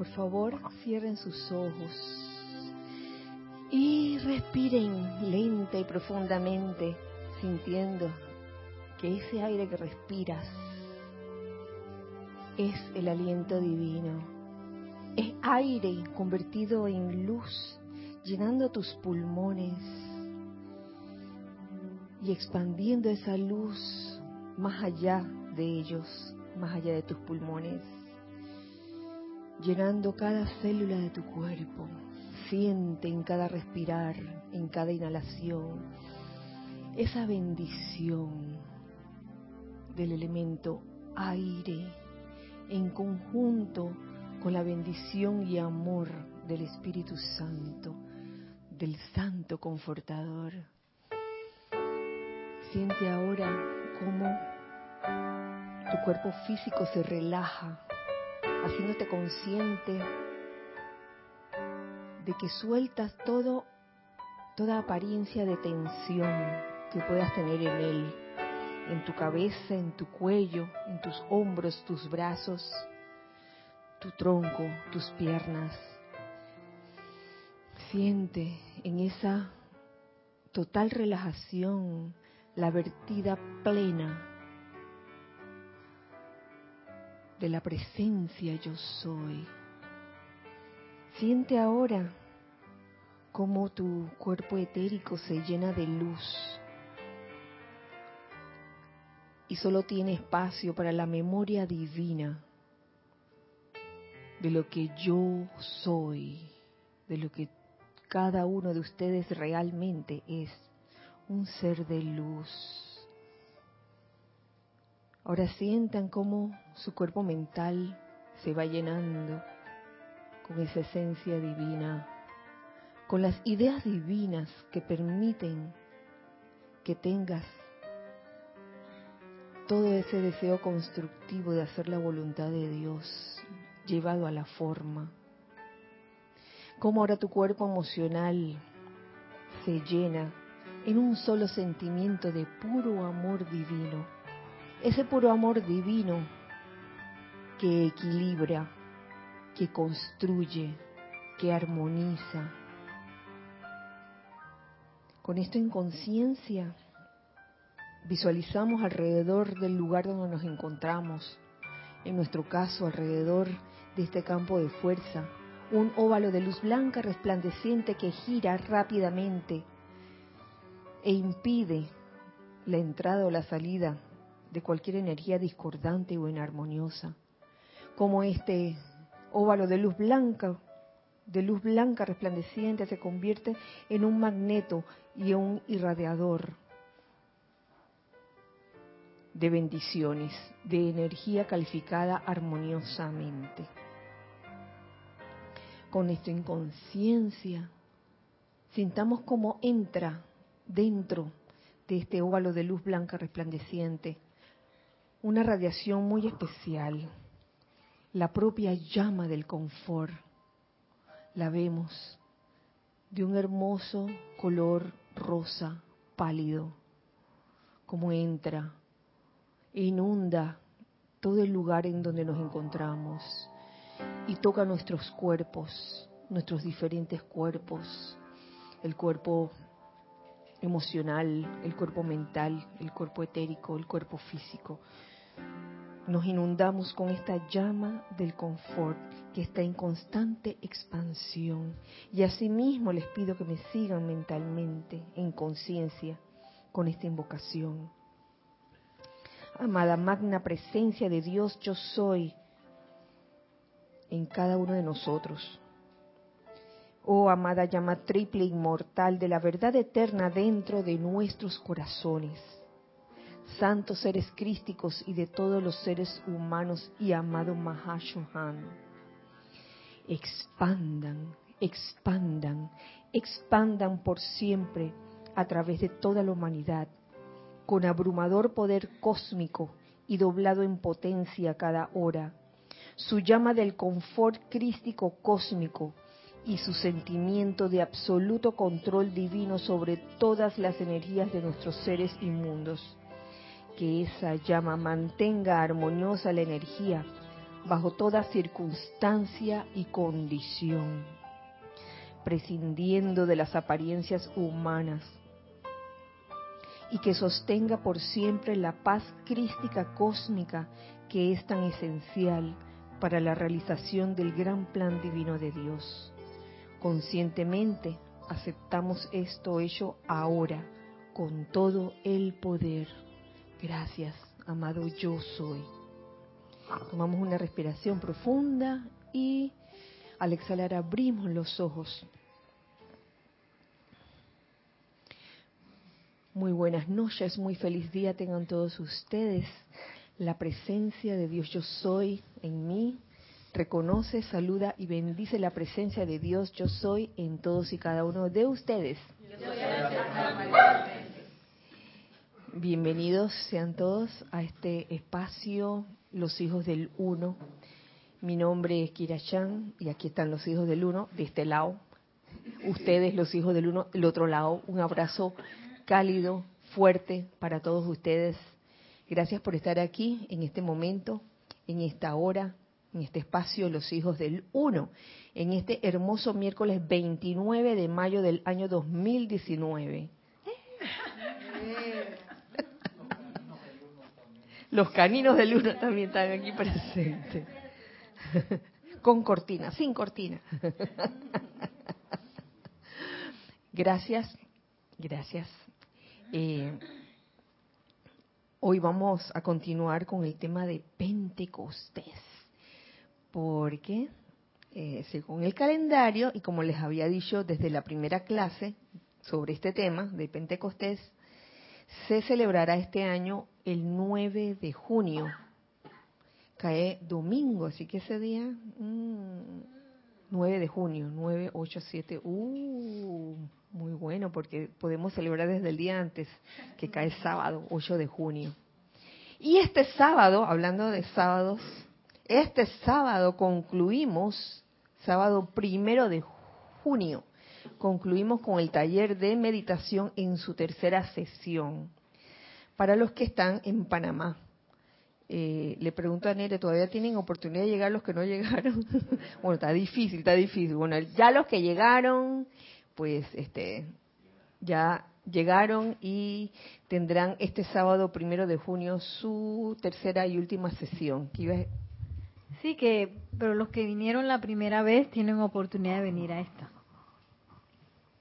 Por favor, cierren sus ojos y respiren lenta y profundamente, sintiendo que ese aire que respiras es el aliento divino. Es aire convertido en luz, llenando tus pulmones y expandiendo esa luz más allá de ellos, más allá de tus pulmones, llenando cada célula de tu cuerpo. Siente en cada respirar, en cada inhalación, esa bendición del elemento aire en conjunto con la bendición y amor del Espíritu Santo, del Santo Confortador. Siente ahora cómo tu cuerpo físico se relaja, haciéndote consciente de que sueltas todo, toda apariencia de tensión que puedas tener en él, en tu cabeza, en tu cuello, en tus hombros, tus brazos, tu tronco, tus piernas. Siente en esa total relajación la vertida plena de la presencia yo soy. Siente ahora cómo tu cuerpo etérico se llena de luz y solo tiene espacio para la memoria divina de lo que yo soy, de lo que cada uno de ustedes realmente es un ser de luz. Ahora sientan cómo su cuerpo mental se va llenando con esa esencia divina, con las ideas divinas que permiten que tengas todo ese deseo constructivo de hacer la voluntad de Dios llevado a la forma. Cómo ahora tu cuerpo emocional se llena en un solo sentimiento de puro amor divino. Ese puro amor divino que equilibra, que construye, que armoniza. Con esto en conciencia, visualizamos alrededor del lugar donde nos encontramos, en nuestro caso alrededor de este campo de fuerza, un óvalo de luz blanca resplandeciente que gira rápidamente e impide la entrada o la salida de cualquier energía discordante o inarmoniosa, como este óvalo de luz blanca, de luz blanca resplandeciente se convierte en un magneto y un irradiador de bendiciones, de energía calificada armoniosamente. Con esto en conciencia, sintamos cómo entra dentro de este óvalo de luz blanca resplandeciente una radiación muy especial, la propia llama del confort. La vemos de un hermoso color rosa pálido, como entra inunda todo el lugar en donde nos encontramos y toca nuestros cuerpos, nuestros diferentes cuerpos, el cuerpo emocional, el cuerpo mental, el cuerpo etérico, el cuerpo físico. Nos inundamos con esta llama del confort que está en constante expansión. Y asimismo les pido que me sigan mentalmente, en conciencia, con esta invocación amada magna presencia de Dios, yo soy en cada uno de nosotros. Oh amada llama triple inmortal de la verdad eterna dentro de nuestros corazones. Santos seres crísticos y de todos los seres humanos y amado Mahashohan. Expandan, expandan, expandan por siempre a través de toda la humanidad con abrumador poder cósmico y doblado en potencia cada hora. Su llama del confort crístico cósmico y su sentimiento de absoluto control divino sobre todas las energías de nuestros seres inmundos. Que esa llama mantenga armoniosa la energía bajo toda circunstancia y condición, prescindiendo de las apariencias humanas, y que sostenga por siempre la paz crística cósmica que es tan esencial para la realización del gran plan divino de Dios. Conscientemente aceptamos esto hecho ahora con todo el poder. Gracias, amado yo soy. Tomamos una respiración profunda y al exhalar abrimos los ojos. Muy buenas noches, muy feliz día tengan todos ustedes. La presencia de Dios yo soy en mí reconoce, saluda y bendice la presencia de Dios yo soy en todos y cada uno de ustedes. Bienvenidos sean todos a este espacio Los Hijos del Uno. Mi nombre es Kira Chan y aquí están los Hijos del Uno de este lado. Ustedes, los Hijos del Uno, del otro lado. Un abrazo cálido, fuerte para todos ustedes. Gracias por estar aquí en este momento, en esta hora, en este espacio Los Hijos del Uno, en este hermoso miércoles 29 de mayo del año 2019. Los caninos del Uno también están aquí presentes. Con cortina, sin cortina. Gracias, gracias eh, hoy vamos a continuar con el tema de Pentecostés, porque eh, según el calendario, y como les había dicho desde la primera clase sobre este tema de Pentecostés, se celebrará este año el 9 de junio. Cae domingo, así que ese día, 9 mm, de junio, 9, 8, 7, uh, muy bueno, porque podemos celebrar desde el día antes, que cae sábado, 8 de junio. Y este sábado, hablando de sábados, este sábado concluimos, sábado primero de junio, concluimos con el taller de meditación en su tercera sesión. Para los que están en Panamá, eh, le pregunto a Nere, ¿todavía tienen oportunidad de llegar los que no llegaron? bueno, está difícil, está difícil. Bueno, ya los que llegaron, pues este ya llegaron y tendrán este sábado primero de junio su tercera y última sesión. Sí, que pero los que vinieron la primera vez tienen oportunidad de venir a esta.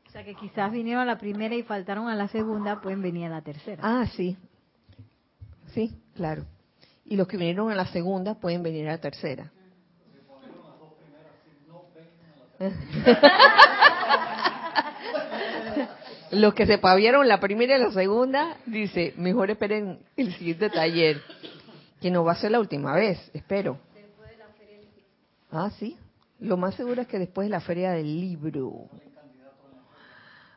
O sea que quizás vinieron a la primera y faltaron a la segunda, pueden venir a la tercera. Ah, sí. Sí, claro. Y los que vinieron a la segunda pueden venir a la tercera. Los que se pavieron la primera y la segunda, dice, mejor esperen el siguiente taller, que no va a ser la última vez, espero. Ah, sí. Lo más seguro es que después de la feria del libro.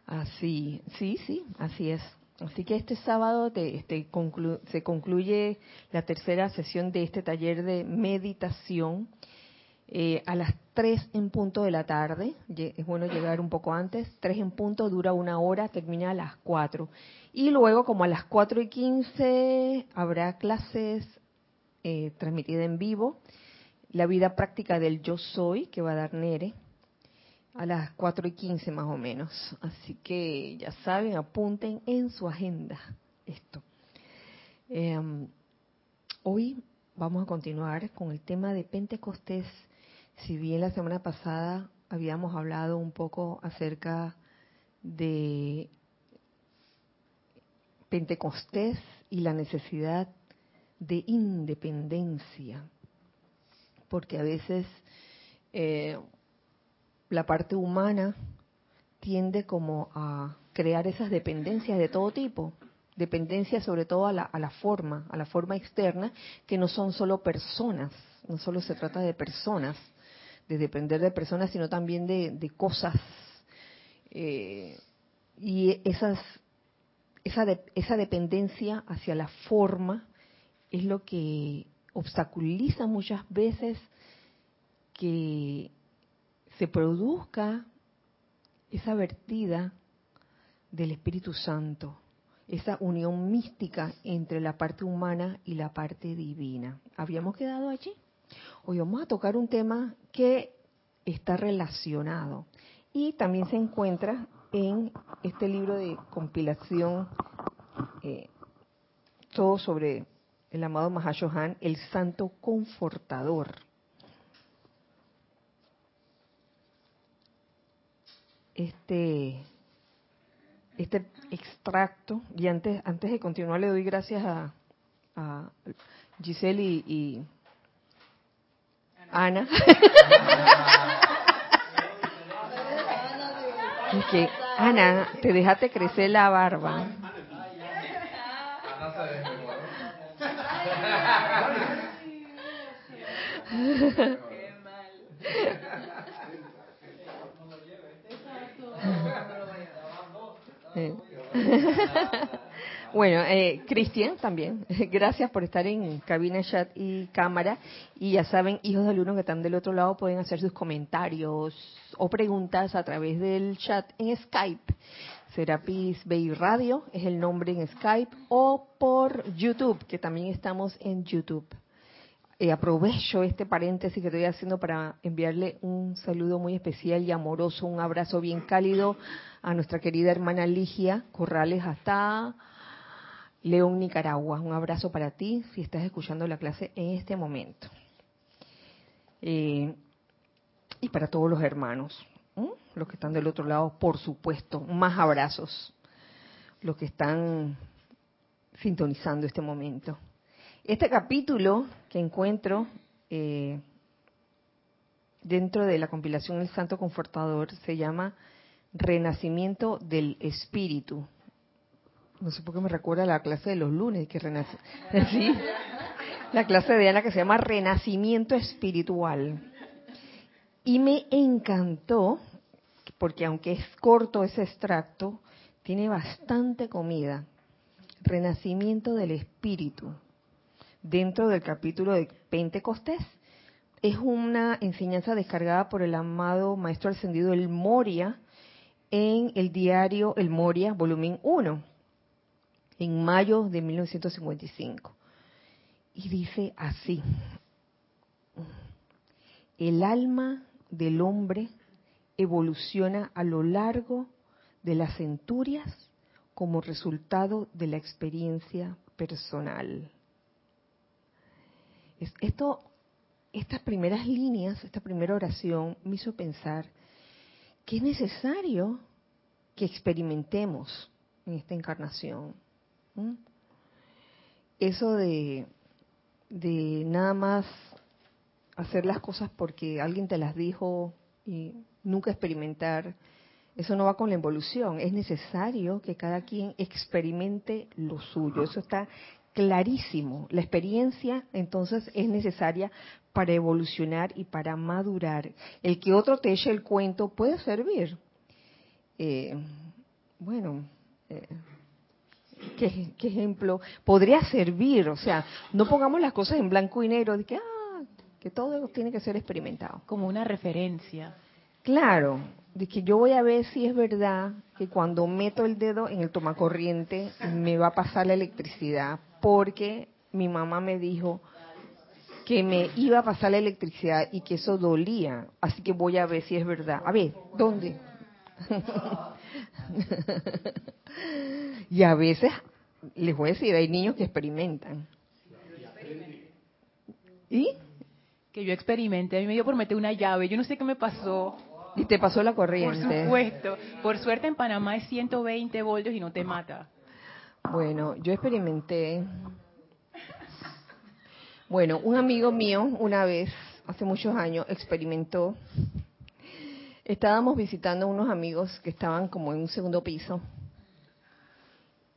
Así, sí, sí, así es. Así que este sábado este, se concluye la tercera sesión de este taller de meditación eh, a las 3 en punto de la tarde, es bueno llegar un poco antes, 3 en punto dura una hora, termina a las 4. Y luego, como a las 4 y 15, habrá clases eh, transmitidas en vivo, la vida práctica del yo soy, que va a dar Nere, a las 4 y 15 más o menos. Así que ya saben, apunten en su agenda esto. Em, hoy vamos a continuar con el tema de Pentecostés si bien la semana pasada habíamos hablado un poco acerca de Pentecostés y la necesidad de independencia, porque a veces eh, la parte humana tiende como a crear esas dependencias de todo tipo, dependencias sobre todo a la, a la forma, a la forma externa, que no son solo personas, no solo se trata de personas, de depender de personas, sino también de, cosas. Eh, y esa, esa dependencia hacia la forma es lo que obstaculiza muchas veces que se produzca esa vertida del Espíritu Santo, esa unión mística entre la parte humana y la parte divina. ¿Habíamos quedado allí? Hoy vamos a tocar un tema que está relacionado y también se encuentra en este libro de compilación, eh, todo sobre el amado Mahashohan, el Santo Confortador. Este, este extracto, y antes, antes de continuar le doy gracias a, a Giselle y, y Ana. que, Ana, te dejaste crecer la barba. Bueno, eh, Cristian también, gracias por estar en cabina, chat y cámara. Y ya saben, hijos del uno que están del otro lado pueden hacer sus comentarios o preguntas a través del chat en Skype. Serapis Bay Radio es el nombre en Skype o por YouTube, que también estamos en YouTube. Eh, aprovecho este paréntesis que estoy haciendo para enviarle un saludo muy especial y amoroso, un abrazo bien cálido a nuestra querida hermana Ligia Corrales hasta León, Nicaragua. Un abrazo para ti si estás escuchando la clase en este momento. Eh, y para todos los hermanos, los que están del otro lado, por supuesto, más abrazos, los que están sintonizando este momento. Este capítulo que encuentro eh, dentro de la compilación El Santo Confortador se llama Renacimiento del Espíritu no sé por qué me recuerda la clase de los lunes, que renace, ¿sí? la clase de Ana que se llama Renacimiento Espiritual. Y me encantó, porque aunque es corto ese extracto, tiene bastante comida. Renacimiento del Espíritu, dentro del capítulo de Pentecostés. Es una enseñanza descargada por el amado Maestro Ascendido El Moria en el diario El Moria, volumen 1 en mayo de 1955. Y dice así, el alma del hombre evoluciona a lo largo de las centurias como resultado de la experiencia personal. Esto, estas primeras líneas, esta primera oración me hizo pensar que es necesario que experimentemos en esta encarnación ¿Mm? Eso de, de nada más hacer las cosas porque alguien te las dijo y nunca experimentar, eso no va con la evolución. Es necesario que cada quien experimente lo suyo. Eso está clarísimo. La experiencia entonces es necesaria para evolucionar y para madurar. El que otro te eche el cuento puede servir. Eh, bueno, eh, ¿Qué, ejemplo podría servir? O sea, no pongamos las cosas en blanco y negro, de que, ah, que todo tiene que ser experimentado. Como una referencia. Claro, de que yo voy a ver si es verdad que cuando meto el dedo en el tomacorriente me va a pasar la electricidad, porque mi mamá me dijo que me iba a pasar la electricidad y que eso dolía, así que voy a ver si es verdad. A ver, ¿dónde? y a veces, les voy a decir, hay niños que experimentan. ¿Y? Que yo experimenté, a mí me dio por meter una llave, yo no sé qué me pasó. Y te pasó la corriente. Por supuesto. Por suerte en Panamá es 120 voltios y no te mata. Bueno, yo experimenté. Bueno, un amigo mío una vez, hace muchos años, experimentó Estábamos visitando unos amigos que estaban como en un segundo piso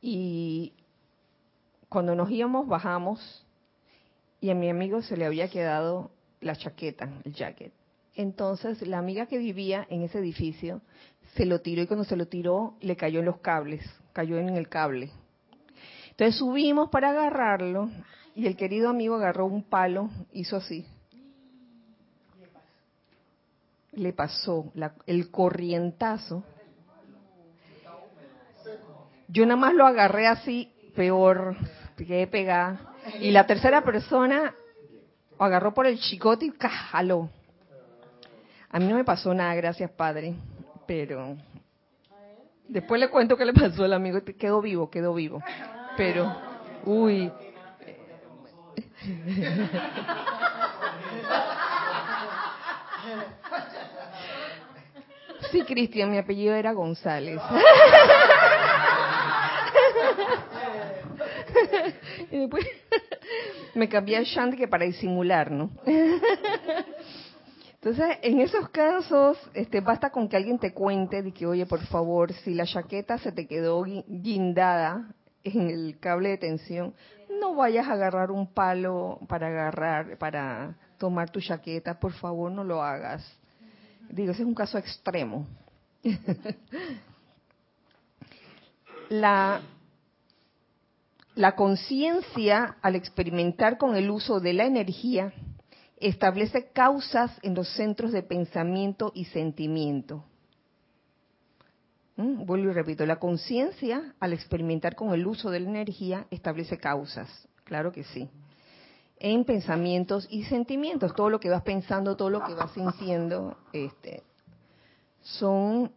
y cuando nos íbamos bajamos y a mi amigo se le había quedado la chaqueta, el jacket. Entonces la amiga que vivía en ese edificio se lo tiró y cuando se lo tiró le cayó en los cables, cayó en el cable. Entonces subimos para agarrarlo y el querido amigo agarró un palo, hizo así, le pasó el corrientazo, yo nada más lo agarré así, peor, quedé pegada. Y la tercera persona agarró por el chicote y jaló. A mí no me pasó nada, gracias Padre, pero después le cuento qué le pasó al amigo. Quedó vivo, quedó vivo. Pero, uy. Sí, Cristian, mi apellido era González. y después me cambié a Shanti para disimular, ¿no? Entonces, en esos casos, este, basta con que alguien te cuente de que, oye, por favor, si la chaqueta se te quedó guindada en el cable de tensión, no vayas a agarrar un palo para agarrar, para tomar tu chaqueta, por favor, no lo hagas. Digo, ese es un caso extremo. la la conciencia, al experimentar con el uso de la energía, establece causas en los centros de pensamiento y sentimiento. ¿Mm? Vuelvo y repito, la conciencia, al experimentar con el uso de la energía, establece causas, claro que sí, en pensamientos y sentimientos. Todo lo que vas pensando, todo lo que vas sintiendo, este, son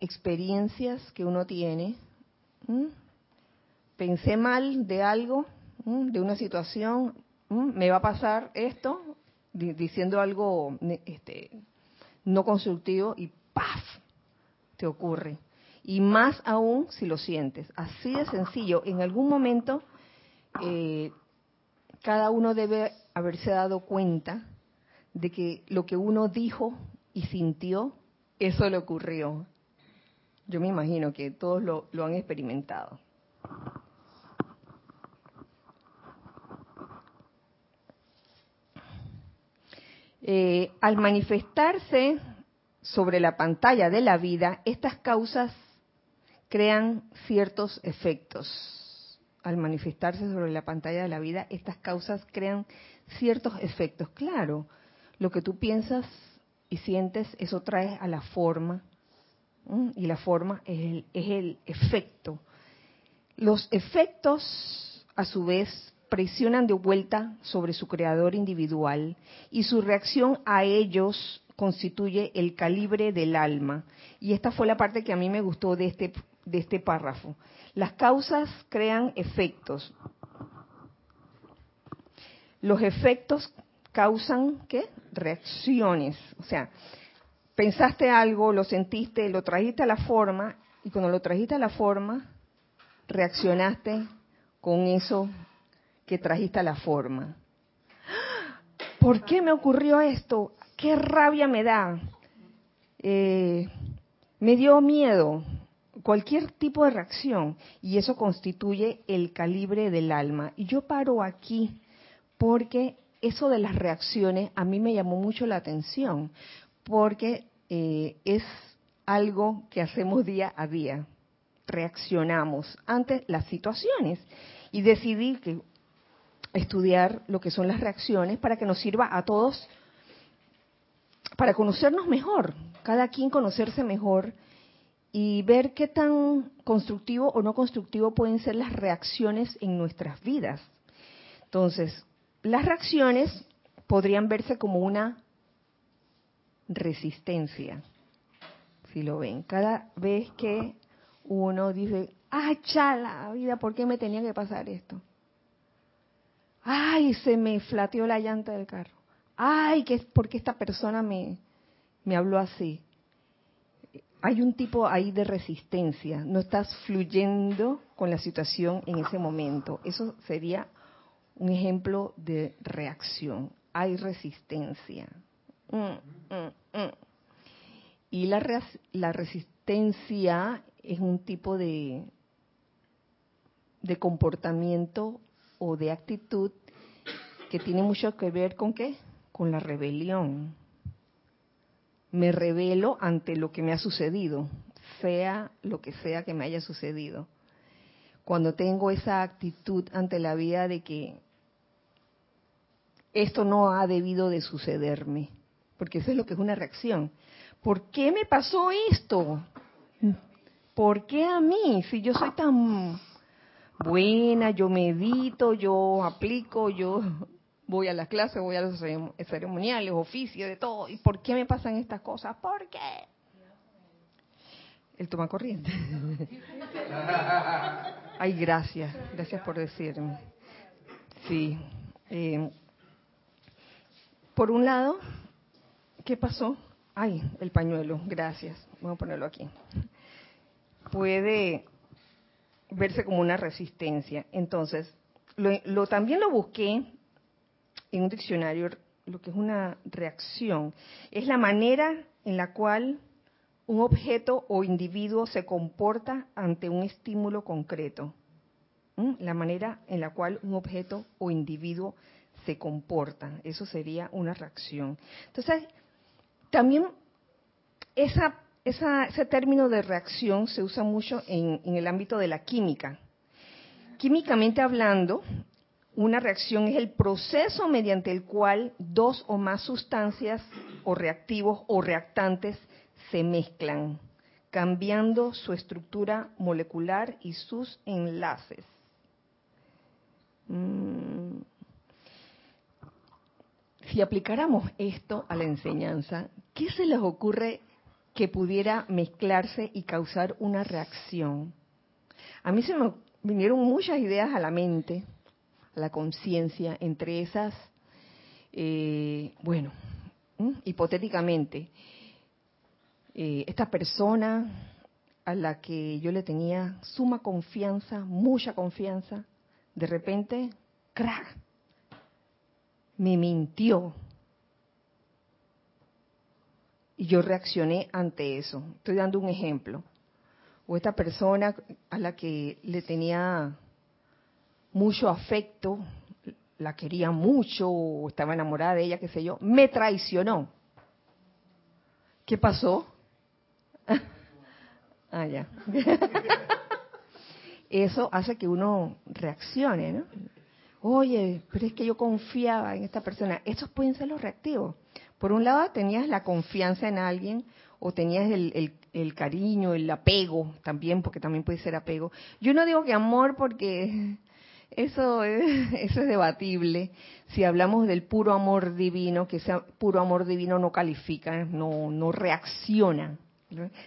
experiencias que uno tiene. Pensé mal de algo, de una situación, me va a pasar esto, diciendo algo este, no constructivo y ¡paf! te ocurre. Y más aún si lo sientes. Así de sencillo. En algún momento eh, cada uno debe haberse dado cuenta de que lo que uno dijo y sintió, eso le ocurrió. Yo me imagino que todos lo, han experimentado. Eh, al manifestarse sobre la pantalla de la vida, estas causas crean ciertos efectos. Al manifestarse sobre la pantalla de la vida, estas causas crean ciertos efectos. Claro, lo que tú piensas y sientes, eso trae a la forma, y la forma es el, es el efecto. Los efectos, a su vez, presionan de vuelta sobre su creador individual y su reacción a ellos constituye el calibre del alma. Y esta fue la parte que a mí me gustó de este, de este párrafo. Las causas crean efectos. Los efectos causan, ¿qué? Reacciones. O sea, pensaste algo, lo sentiste, lo trajiste a la forma, y cuando lo trajiste a la forma, reaccionaste con eso que trajiste a la forma. ¿Por qué me ocurrió esto? ¿Qué rabia me da? Eh, me dio miedo, cualquier tipo de reacción, y eso constituye el calibre del alma. Y yo paro aquí porque eso de las reacciones a mí me llamó mucho la atención, porque eh, es algo que hacemos día a día. Reaccionamos ante las situaciones y decidí que estudiar lo que son las reacciones para que nos sirva a todos para conocernos mejor, cada quien conocerse mejor y ver qué tan constructivo o no constructivo pueden ser las reacciones en nuestras vidas. Entonces, las reacciones podrían verse como una resistencia, si lo ven. Cada vez que uno dice, ah, chala, vida, ¿por qué me tenía que pasar esto? ay, se me flateó la llanta del carro. Ay, ¿qué, ¿por qué esta persona me, me habló así? Hay un tipo ahí de resistencia, no estás fluyendo con la situación en ese momento. Eso sería un ejemplo de reacción. Hay resistencia. Mm, mm, mm. Y la, la resistencia es un tipo de, de comportamiento o de actitud que tiene mucho que ver con qué? Con la rebelión. Me rebelo ante lo que me ha sucedido, sea lo que sea que me haya sucedido. Cuando tengo esa actitud ante la vida de que esto no ha debido de sucederme, porque eso es lo que es una reacción. ¿Por qué me pasó esto? ¿Por qué a mí? Si yo soy tan buena, yo medito, yo aplico, yo voy a las clases, voy a los ceremoniales, oficios, de todo. ¿Y por qué me pasan estas cosas? ¿Por qué? El toma corriente. Ay, gracias, gracias por decirme. Sí. Eh, por un lado, ¿qué pasó? Ay, el pañuelo, gracias. Vamos a ponerlo aquí. Puede verse como una resistencia. Entonces, lo, también lo busqué en un diccionario, lo que es una reacción. Es la manera en la cual un objeto o individuo se comporta ante un estímulo concreto. La manera en la cual un objeto o individuo se comporta. Eso sería una reacción. Entonces, también ese término de reacción se usa mucho en, en el ámbito de la química. Químicamente hablando, una reacción es el proceso mediante el cual dos o más sustancias o reactivos o reactantes se mezclan, cambiando su estructura molecular y sus enlaces. Mm. Si aplicáramos esto a la enseñanza, ¿qué se les ocurre que pudiera mezclarse y causar una reacción? A mí se me vinieron muchas ideas a la mente, la conciencia, entre esas, eh, bueno, hipotéticamente, eh, esta persona a la que yo le tenía suma confianza, mucha confianza, de repente, crack, me mintió. Y yo reaccioné ante eso. Estoy dando un ejemplo o esta persona a la que le tenía mucho afecto, la quería mucho, estaba enamorada de ella, qué sé yo, me traicionó. ¿Qué pasó? ah, ya. Eso hace que uno reaccione, ¿no? Oye, pero es que yo confiaba en esta persona. Esos pueden ser los reactivos. Por un lado, tenías la confianza en alguien o tenías el, el, cariño, el apego también, porque también puede ser apego. Yo no digo que amor porque eso es, eso es debatible. Si hablamos del puro amor divino, que ese puro amor divino no califica, no, no reacciona.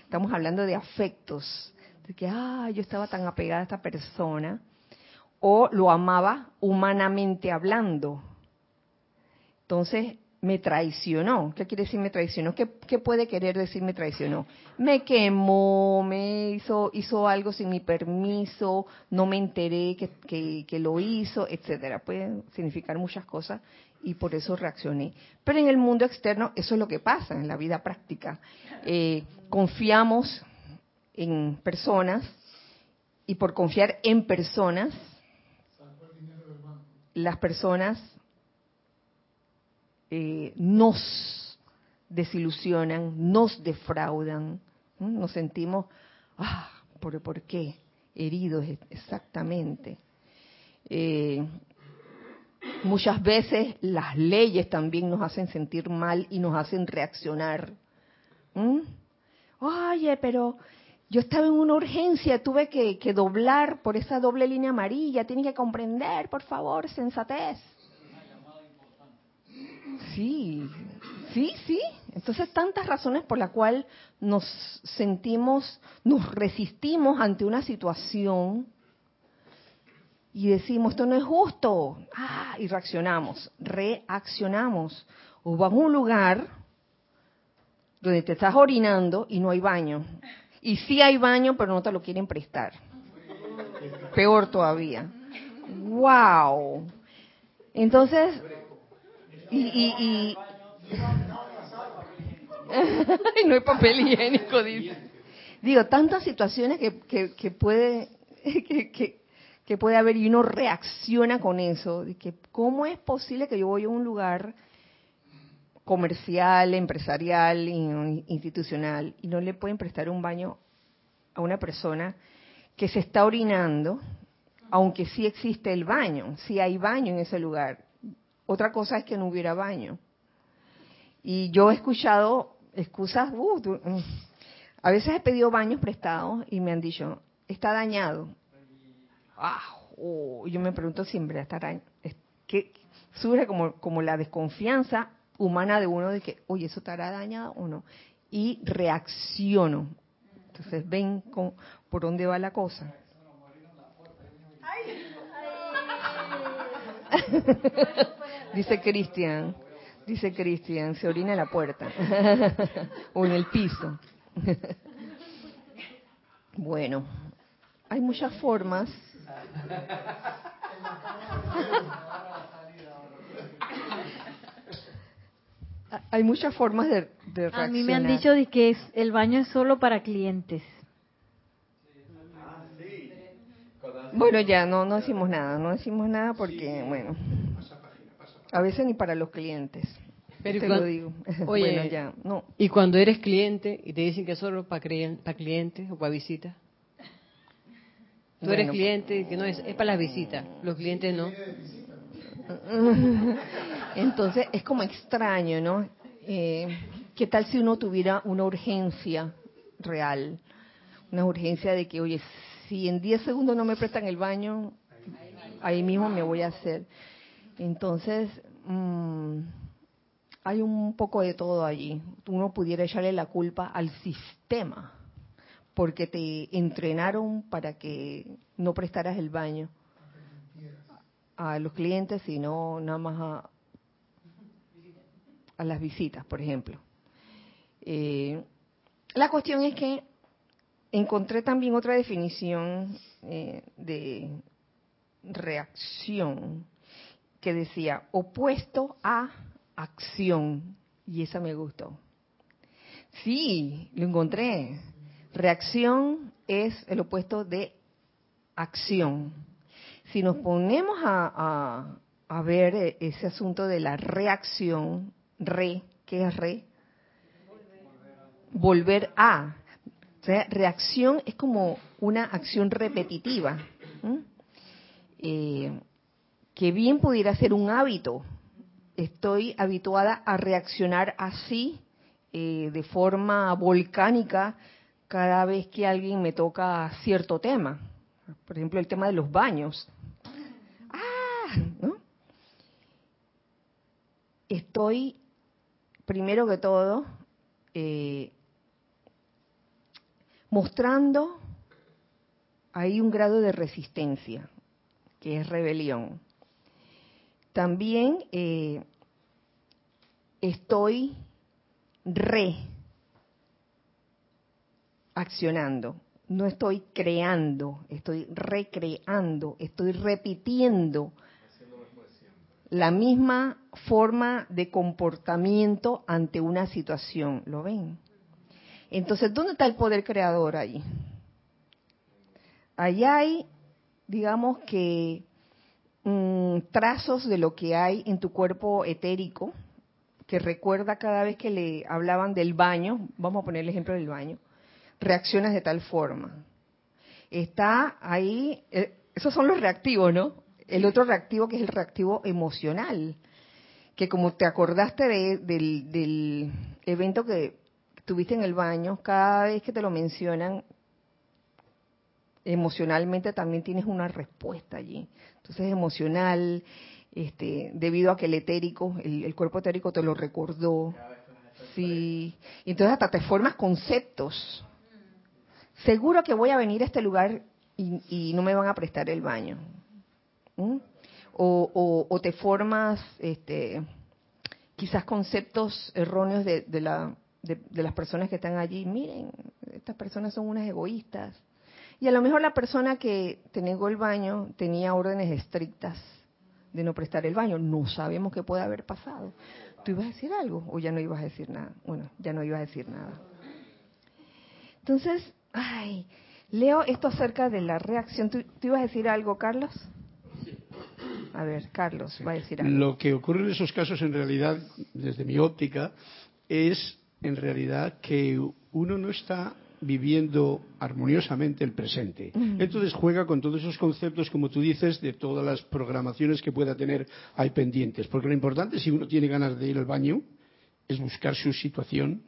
Estamos hablando de afectos, de que, ah, yo estaba tan apegada a esta persona, o lo amaba humanamente hablando. Entonces, me traicionó. ¿Qué quiere decir me traicionó? ¿Qué, puede querer decir me traicionó? Me quemó, me hizo, hizo algo sin mi permiso, no me enteré que, que, lo hizo, etcétera. Puede significar muchas cosas y por eso reaccioné. Pero en el mundo externo eso es lo que pasa en la vida práctica. Eh, confiamos en personas y por confiar en personas, las personas eh, nos desilusionan, nos defraudan, nos sentimos, ah, ¿por, ¿por qué? Heridos exactamente. Eh, muchas veces las leyes también nos hacen sentir mal y nos hacen reaccionar. Oye, pero yo estaba en una urgencia, tuve que, que, doblar por esa doble línea amarilla, tiene que comprender, por favor, sensatez. Sí, sí, sí. Entonces, tantas razones por las cuales nos sentimos, nos resistimos ante una situación y decimos, esto no es justo. Ah, y reaccionamos, reaccionamos. O vas a un lugar donde te estás orinando y no hay baño. Y sí hay baño, pero no te lo quieren prestar. Peor todavía. ¡Wow! Entonces, y, y, y... no hay papel higiénico, dice. Digo, tantas situaciones que, que, puede que, que, puede haber y uno reacciona con eso. De que, ¿Cómo es posible que yo voy a un lugar comercial, empresarial, institucional y no le pueden prestar un baño a una persona que se está orinando, aunque sí existe el baño, sí hay baño en ese lugar? Otra cosa es que no hubiera baño. Y yo he escuchado excusas, uh, mm. a veces he pedido baños prestados y me han dicho, está dañado. Ah, oh, yo me pregunto siempre, ¿está ¿qué, surge como, como la desconfianza humana de uno de que, oye, eso estará dañado o no. Y reacciono. Entonces, ven con, por dónde va la cosa. Dice Cristian, dice Cristian, se orina en la puerta o en el piso. bueno, hay muchas formas. Hay muchas formas de, de reaccionar. A mí me han dicho de que es, el baño es solo para clientes. Bueno, ya no, no decimos nada, no decimos nada porque, bueno, a veces ni para los clientes. Pero te cuan- lo digo. Oye, bueno, ya, no. Y cuando eres cliente y te dicen que es solo para clientes o para visitas. Tú Bueno, eres cliente, que no es, es para las visitas. Los clientes no. Entonces es como extraño, ¿no? Eh, ¿Qué tal si uno tuviera una urgencia real? Una urgencia de que, oye, si en 10 segundos no me prestan el baño, ahí mismo me voy a hacer. Entonces, mm, hay un poco de todo allí. Uno pudiera echarle la culpa al sistema, porque te entrenaron para que no prestaras el baño a los clientes, sino nada más a, a las visitas, por ejemplo. Eh, la cuestión es que encontré también otra definición eh, de reacción que decía opuesto a acción y esa me gustó. Sí, lo encontré. Reacción es el opuesto de acción. Si nos ponemos a, a, ver eh, ese asunto de la reacción, re, ¿qué es re? Volver a. O sea, reacción es como una acción repetitiva, eh, que bien pudiera ser un hábito. Estoy habituada a reaccionar así, eh, de forma volcánica, cada vez que alguien me toca cierto tema. Por ejemplo, el tema de los baños. ¡Ah! ¿no? Estoy, primero que todo, eh, mostrando ahí un grado de resistencia, que es rebelión. También eh, estoy reaccionando, no estoy creando, estoy recreando, estoy repitiendo la misma forma de comportamiento ante una situación. ¿Lo ven? Entonces, ¿dónde está el poder creador ahí? Allá hay, digamos que, mm, trazos de lo que hay en tu cuerpo etérico, que recuerda cada vez que le hablaban del baño, vamos a poner el ejemplo del baño, reaccionas de tal forma. Está ahí, eh, esos son los reactivos, ¿no? El otro reactivo que es el reactivo emocional, que como te acordaste de- del, del evento que tuviste en el baño, cada vez que te lo mencionan, emocionalmente también tienes una respuesta allí. Entonces emocional, este, debido a que el etérico, el, cuerpo etérico te lo recordó. Sí. Entonces hasta te formas conceptos. Seguro que voy a venir a este lugar y, no me van a prestar el baño. ¿Mm? O, te formas este, quizás conceptos erróneos de, de la, de las personas que están allí. Miren, estas personas son unas egoístas. Y a lo mejor la persona que te negó el baño tenía órdenes estrictas de no prestar el baño. No sabemos qué puede haber pasado. ¿Tú ibas a decir algo o ya no ibas a decir nada? Bueno, ya no ibas a decir nada. Entonces, ay, leo esto acerca de la reacción. ¿Tú, tú ibas a decir algo, Carlos? A ver, Carlos, va a decir algo. Lo que ocurre en esos casos, en realidad, desde mi óptica, es en realidad que uno no está viviendo armoniosamente el presente. Entonces juega con todos esos conceptos, como tú dices, de todas las programaciones que pueda tener ahí pendientes. Porque lo importante, si uno tiene ganas de ir al baño, es buscar su situación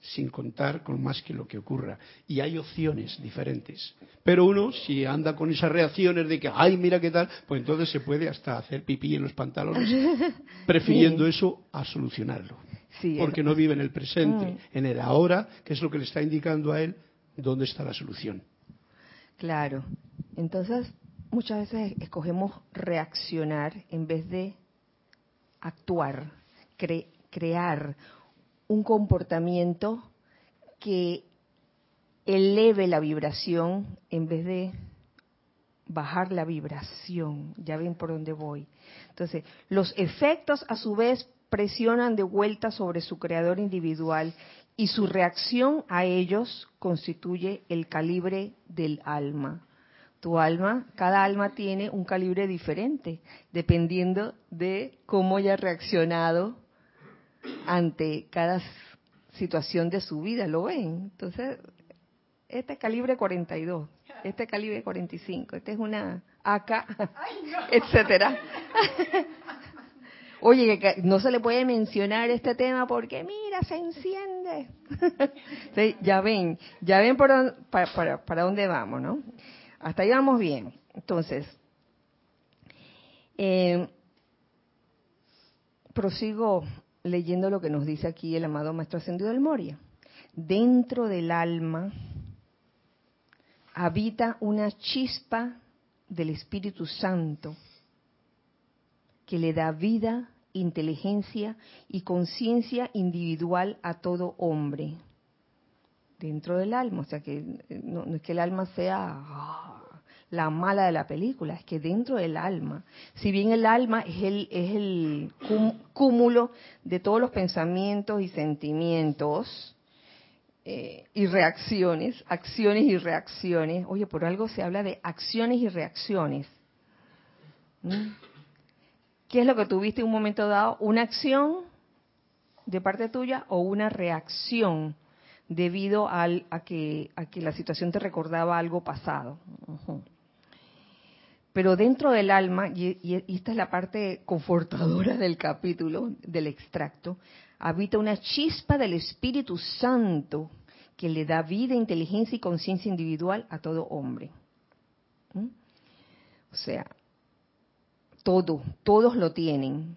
sin contar con más que lo que ocurra. Y hay opciones diferentes. Pero uno, si anda con esas reacciones de que, ay, mira qué tal, pues entonces se puede hasta hacer pipí en los pantalones, prefiriendo eso a solucionarlo. Sí, Porque no vive en el presente, Mm. en el ahora, que es lo que le está indicando a él dónde está la solución. Claro. Entonces, muchas veces escogemos reaccionar en vez de actuar, cre- crear un comportamiento que eleve la vibración en vez de bajar la vibración. Ya ven por dónde voy. Entonces, los efectos a su vez presionan de vuelta sobre su creador individual y su reacción a ellos constituye el calibre del alma. Tu alma, cada alma tiene un calibre diferente, dependiendo de cómo haya reaccionado ante cada situación de su vida, ¿lo ven? Entonces, este es calibre 42, este es calibre 45, este es una AK, etcétera. Oye, no se le puede mencionar este tema porque mira, se enciende. Ya ven, ya ven para, para, para dónde vamos, ¿no? Hasta ahí vamos bien. Entonces, eh, prosigo leyendo lo que nos dice aquí el amado Maestro Ascendido del Moria. Dentro del alma habita una chispa del Espíritu Santo que le da vida, inteligencia y conciencia individual a todo hombre. Dentro del alma, o sea que eh, no, es que el alma sea ah, la mala de la película, es que dentro del alma, si bien el alma es el, es el cúmulo de todos los pensamientos y sentimientos, eh, y reacciones, acciones y reacciones. Oye, por algo se habla de acciones y reacciones. ¿Qué es lo que tuviste en un momento dado? ¿Una acción de parte tuya o una reacción debido a, que, la situación te recordaba algo pasado? Pero dentro del alma, y esta es la parte confortadora del capítulo, del extracto, habita una chispa del Espíritu Santo que le da vida, inteligencia y conciencia individual a todo hombre. ¿Mm? O sea, todo, todos lo tienen,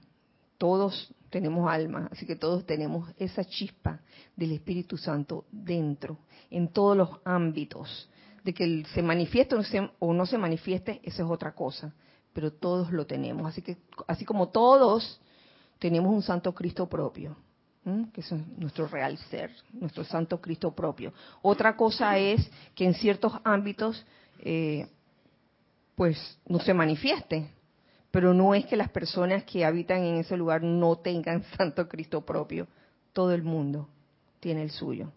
todos tenemos alma, así que todos tenemos esa chispa del Espíritu Santo dentro, en todos los ámbitos. De que se manifieste o, no se manifieste, esa es otra cosa, pero todos lo tenemos. Así que, así como todos tenemos un Santo Cristo propio, que es nuestro real ser, nuestro Santo Cristo propio. Otra cosa es que en ciertos ámbitos, eh, pues no se manifieste, pero no es que las personas que habitan en ese lugar no tengan Santo Cristo propio. Todo el mundo tiene el suyo.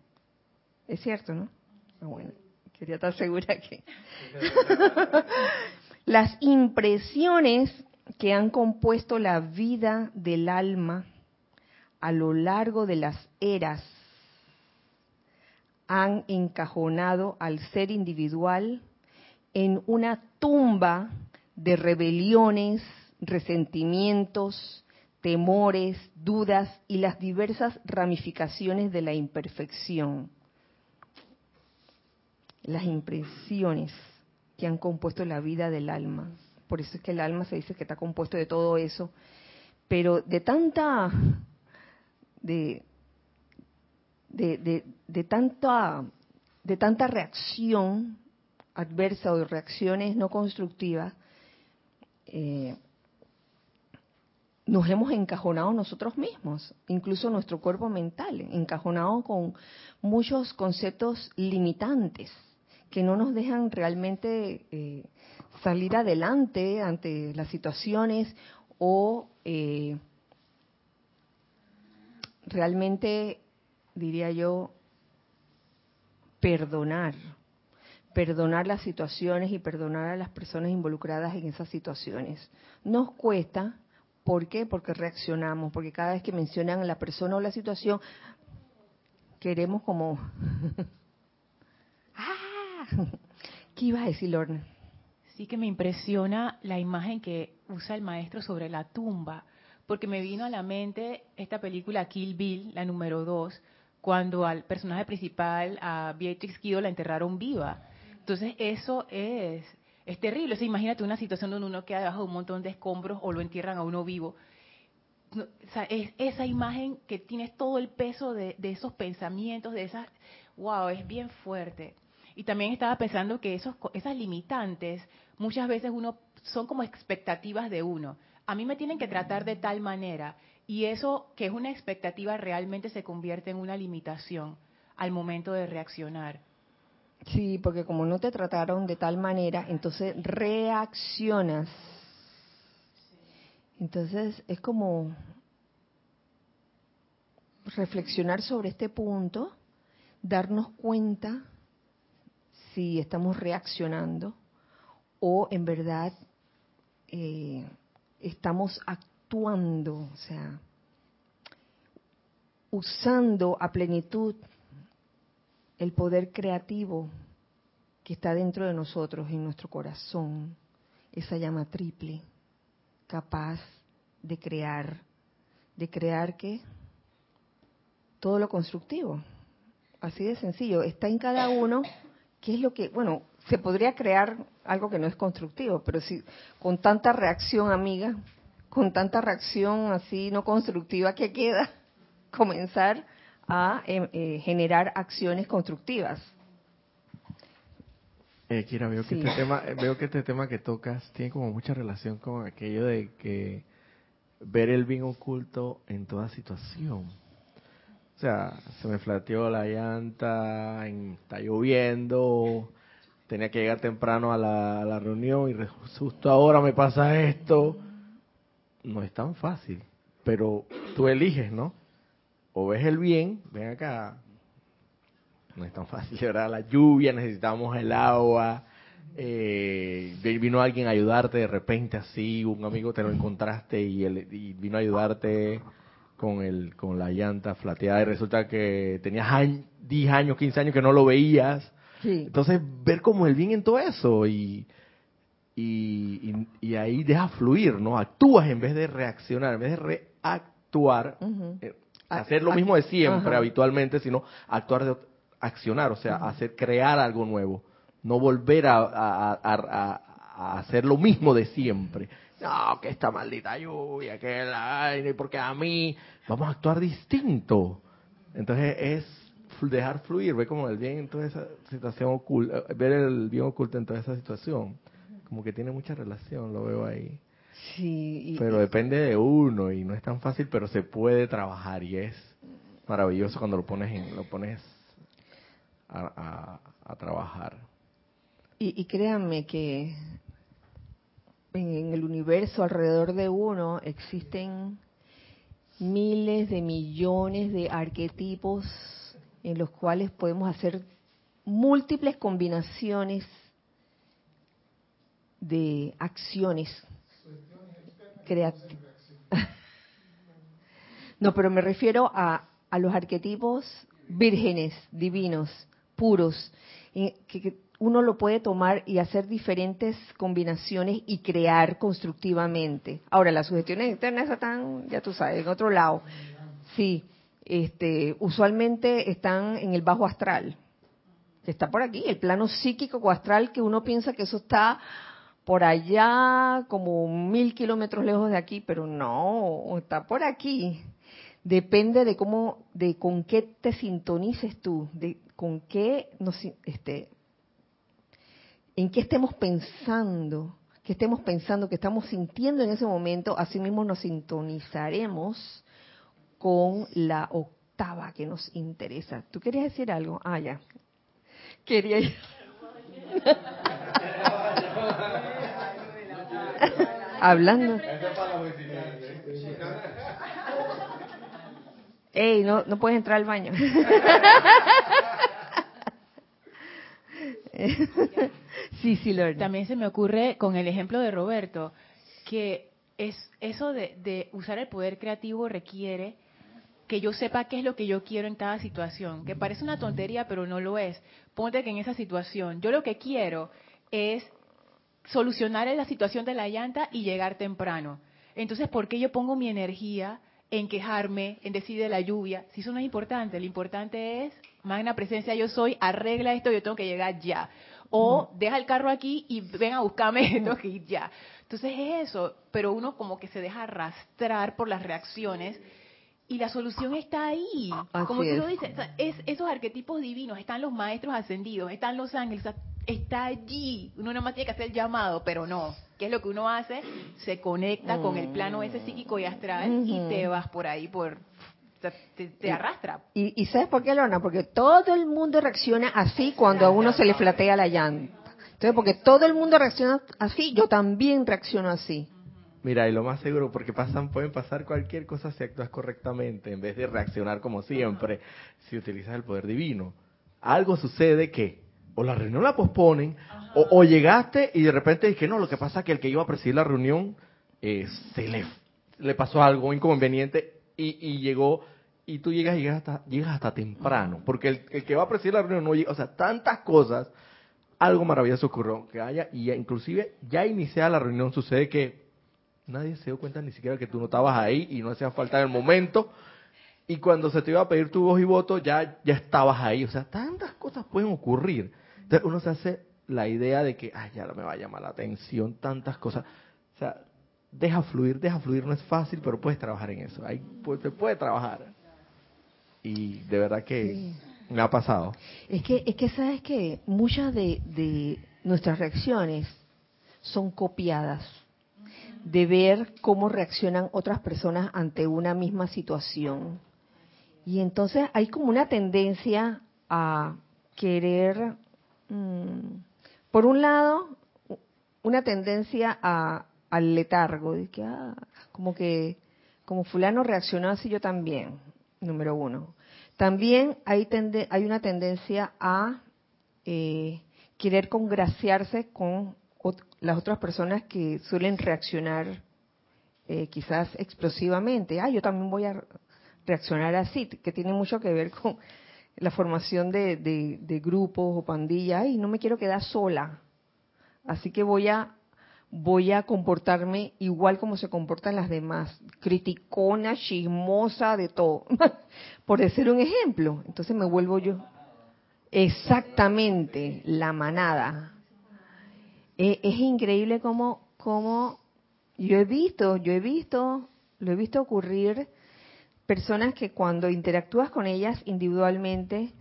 Es cierto, ¿no? Ah, bueno, quería estar segura que... Las impresiones que han compuesto la vida del alma a lo largo de las eras han encajonado al ser individual en una tumba de rebeliones, resentimientos, temores, dudas y las diversas ramificaciones de la imperfección. Las impresiones que han compuesto la vida del alma. Por eso es que el alma se dice que está compuesto de todo eso. Pero de tanta, de, de, de, tanta, de tanta reacción adversa o de reacciones no constructivas, eh, nos hemos encajonado nosotros mismos, incluso nuestro cuerpo mental, encajonado con muchos conceptos limitantes que no nos dejan realmente eh, salir adelante ante las situaciones o eh, realmente, diría yo, perdonar, perdonar las situaciones y perdonar a las personas involucradas en esas situaciones. Nos cuesta, ¿por qué? Porque reaccionamos, porque cada vez que mencionan a la persona o la situación, queremos como... ¡Ah! ¿Qué iba a decir, Lorna? Sí que me impresiona la imagen que usa el maestro sobre la tumba, porque me vino a la mente esta película Kill Bill, la número 2, cuando al personaje principal, a Beatrix Kido, la enterraron viva. Entonces eso es, es terrible. Imagínate una situación donde uno queda debajo de un montón de escombros o lo entierran a uno vivo. Es esa imagen que tienes todo el peso de, de esos pensamientos, de esas... ¡Wow! Es bien fuerte. Y también estaba pensando que esos, esas limitantes muchas veces uno son como expectativas de uno. A mí me tienen que tratar de tal manera y eso que es una expectativa realmente se convierte en una limitación al momento de reaccionar. Sí, porque como no te trataron de tal manera, entonces reaccionas. Entonces es como reflexionar sobre este punto, darnos cuenta si estamos reaccionando o en verdad eh, estamos actuando, o sea, usando a plenitud el poder creativo que está dentro de nosotros, en nuestro corazón, esa llama triple, capaz de crear, de crear qué? Todo lo constructivo. Así de sencillo, está en cada uno, ¿qué es lo que, bueno, se podría crear algo que no es constructivo, pero si con tanta reacción, amiga, con tanta reacción así no constructiva que queda, comenzar a eh, eh, generar acciones constructivas. Eh, Kira, veo que, Sí. este tema, eh, veo que este tema que tocas tiene como mucha relación con aquello de que ver el bien oculto en toda situación. O sea, se me flateó la llanta, en- está lloviendo, tenía que llegar temprano a la, a la reunión y justo ahora me pasa esto. No es tan fácil, pero tú eliges, ¿no? O ves el bien, ven acá, no es tan fácil, ¿verdad? La lluvia, necesitamos el agua, eh, vino alguien a ayudarte de repente así, un amigo te lo encontraste y, él, y vino a ayudarte con el con la llanta flateada y resulta que tenías años, 10 años, 15 años que no lo veías. Sí. Entonces, ver como el bien en todo eso y, y, y, y ahí deja fluir, ¿no? Actúas en vez de reaccionar, en vez de reactuar, hacer lo mismo de siempre, ajá. habitualmente, sino actuar de accionar, o sea, hacer crear algo nuevo, no volver a, a, a- a- a hacer lo mismo de siempre. No, que esta maldita lluvia, que la, ay, porque a mí vamos a actuar distinto. Entonces es dejar fluir, ver como el bien en toda esa situación oculta, ver el bien oculto en toda esa situación, como que tiene mucha relación, lo veo ahí. Sí, y- Pero depende de uno y no es tan fácil, pero se puede trabajar y es maravilloso cuando lo pones en, lo pones a, a- a trabajar. Y, y créanme que en, en el universo alrededor de uno existen miles de millones de arquetipos en los cuales podemos hacer múltiples combinaciones de acciones No, pero me refiero a, a los arquetipos vírgenes, divinos, puros, que, uno lo puede tomar y hacer diferentes combinaciones y crear constructivamente. Ahora, las sugestiones externas están, ya tú sabes, en otro lado. Sí, este, usualmente están en el bajo astral, está por aquí, el plano psíquico o astral que uno piensa que eso está por allá, como mil kilómetros lejos de aquí, pero no, está por aquí. Depende de cómo, de con qué te sintonices tú, de con qué nos, este, en qué estemos pensando, que estemos pensando, que estamos sintiendo en ese momento, así mismo nos sintonizaremos con la octava que nos interesa. ¿Tú querías decir algo? Ah, ya. Quería. Hablando. Ey, no, no puedes entrar al baño. sí, sí, Lorna. También se me ocurre con el ejemplo de Roberto, que es eso de, de usar el poder creativo requiere que yo sepa qué es lo que yo quiero en cada situación, que parece una tontería, pero no lo es. Ponte que en esa situación, yo lo que quiero es solucionar la situación de la llanta y llegar temprano. Entonces, ¿por qué yo pongo mi energía en quejarme, en decir de la lluvia, si eso no es importante, lo importante es, magna presencia yo soy, arregla esto, yo tengo que llegar ya. O deja el carro aquí y ven a buscarme, que ir ya. Entonces es eso, pero uno como que se deja arrastrar por las reacciones y la solución está ahí. Así como tú lo dices, es, esos arquetipos divinos, están los maestros ascendidos, están los ángeles, está allí. Uno nada más tiene que hacer el llamado, pero no. ¿Qué es lo que uno hace? Se conecta con el plano ese psíquico y astral y te vas por ahí, por te, te arrastra. ¿Y, y sabes por qué, Lorna? Porque todo el mundo reacciona así cuando a uno se le flatea la llanta. Entonces, porque todo el mundo reacciona así, yo también reacciono así. Mira, y lo más seguro, porque pasan, pueden pasar cualquier cosa si actúas correctamente, en vez de reaccionar como siempre, si utilizas el poder divino. Algo sucede que o la reunión la posponen, o, o llegaste y de repente que no, lo que pasa es que el que iba a presidir la reunión eh, se le, le pasó algo inconveniente y, y llegó, y tú llegas y llegas hasta, llegas hasta temprano, porque el, el que va a presidir la reunión no llega, o sea, tantas cosas, algo maravilloso ocurrió, que haya, y ya inclusive ya iniciada la reunión sucede que nadie se dio cuenta ni siquiera que tú no estabas ahí y no hacía falta en el momento. Y cuando se te iba a pedir tu voz y voto, ya, ya estabas ahí. O sea, tantas cosas pueden ocurrir. Entonces uno se hace la idea de que, ay, ya no me va a llamar la atención, tantas cosas. O sea, deja fluir, deja fluir. No es fácil, pero puedes trabajar en eso. Ahí pues, se puede trabajar. Y de verdad que me ha pasado. Es que, es que sabes que muchas de, de nuestras reacciones son copiadas de ver cómo reaccionan otras personas ante una misma situación. Y entonces hay como una tendencia a querer, mm, por un lado, una tendencia a, al letargo, de que, ah, como que, como fulano reaccionó así yo también, número uno. También hay, hay una tendencia a eh, querer congraciarse con las otras personas que suelen reaccionar eh, quizás explosivamente. Ah, yo también voy a reaccionar así, que tiene mucho que ver con la formación de, de- de grupos o pandillas. Ay, no me quiero quedar sola, así que voy a voy a comportarme igual como se comportan las demás, criticona, chismosa, de todo, por decir un ejemplo. Entonces me vuelvo yo. Exactamente, la manada. Es increíble cómo, cómo yo he visto, yo he visto, lo he visto ocurrir personas que cuando interactúas con ellas individualmente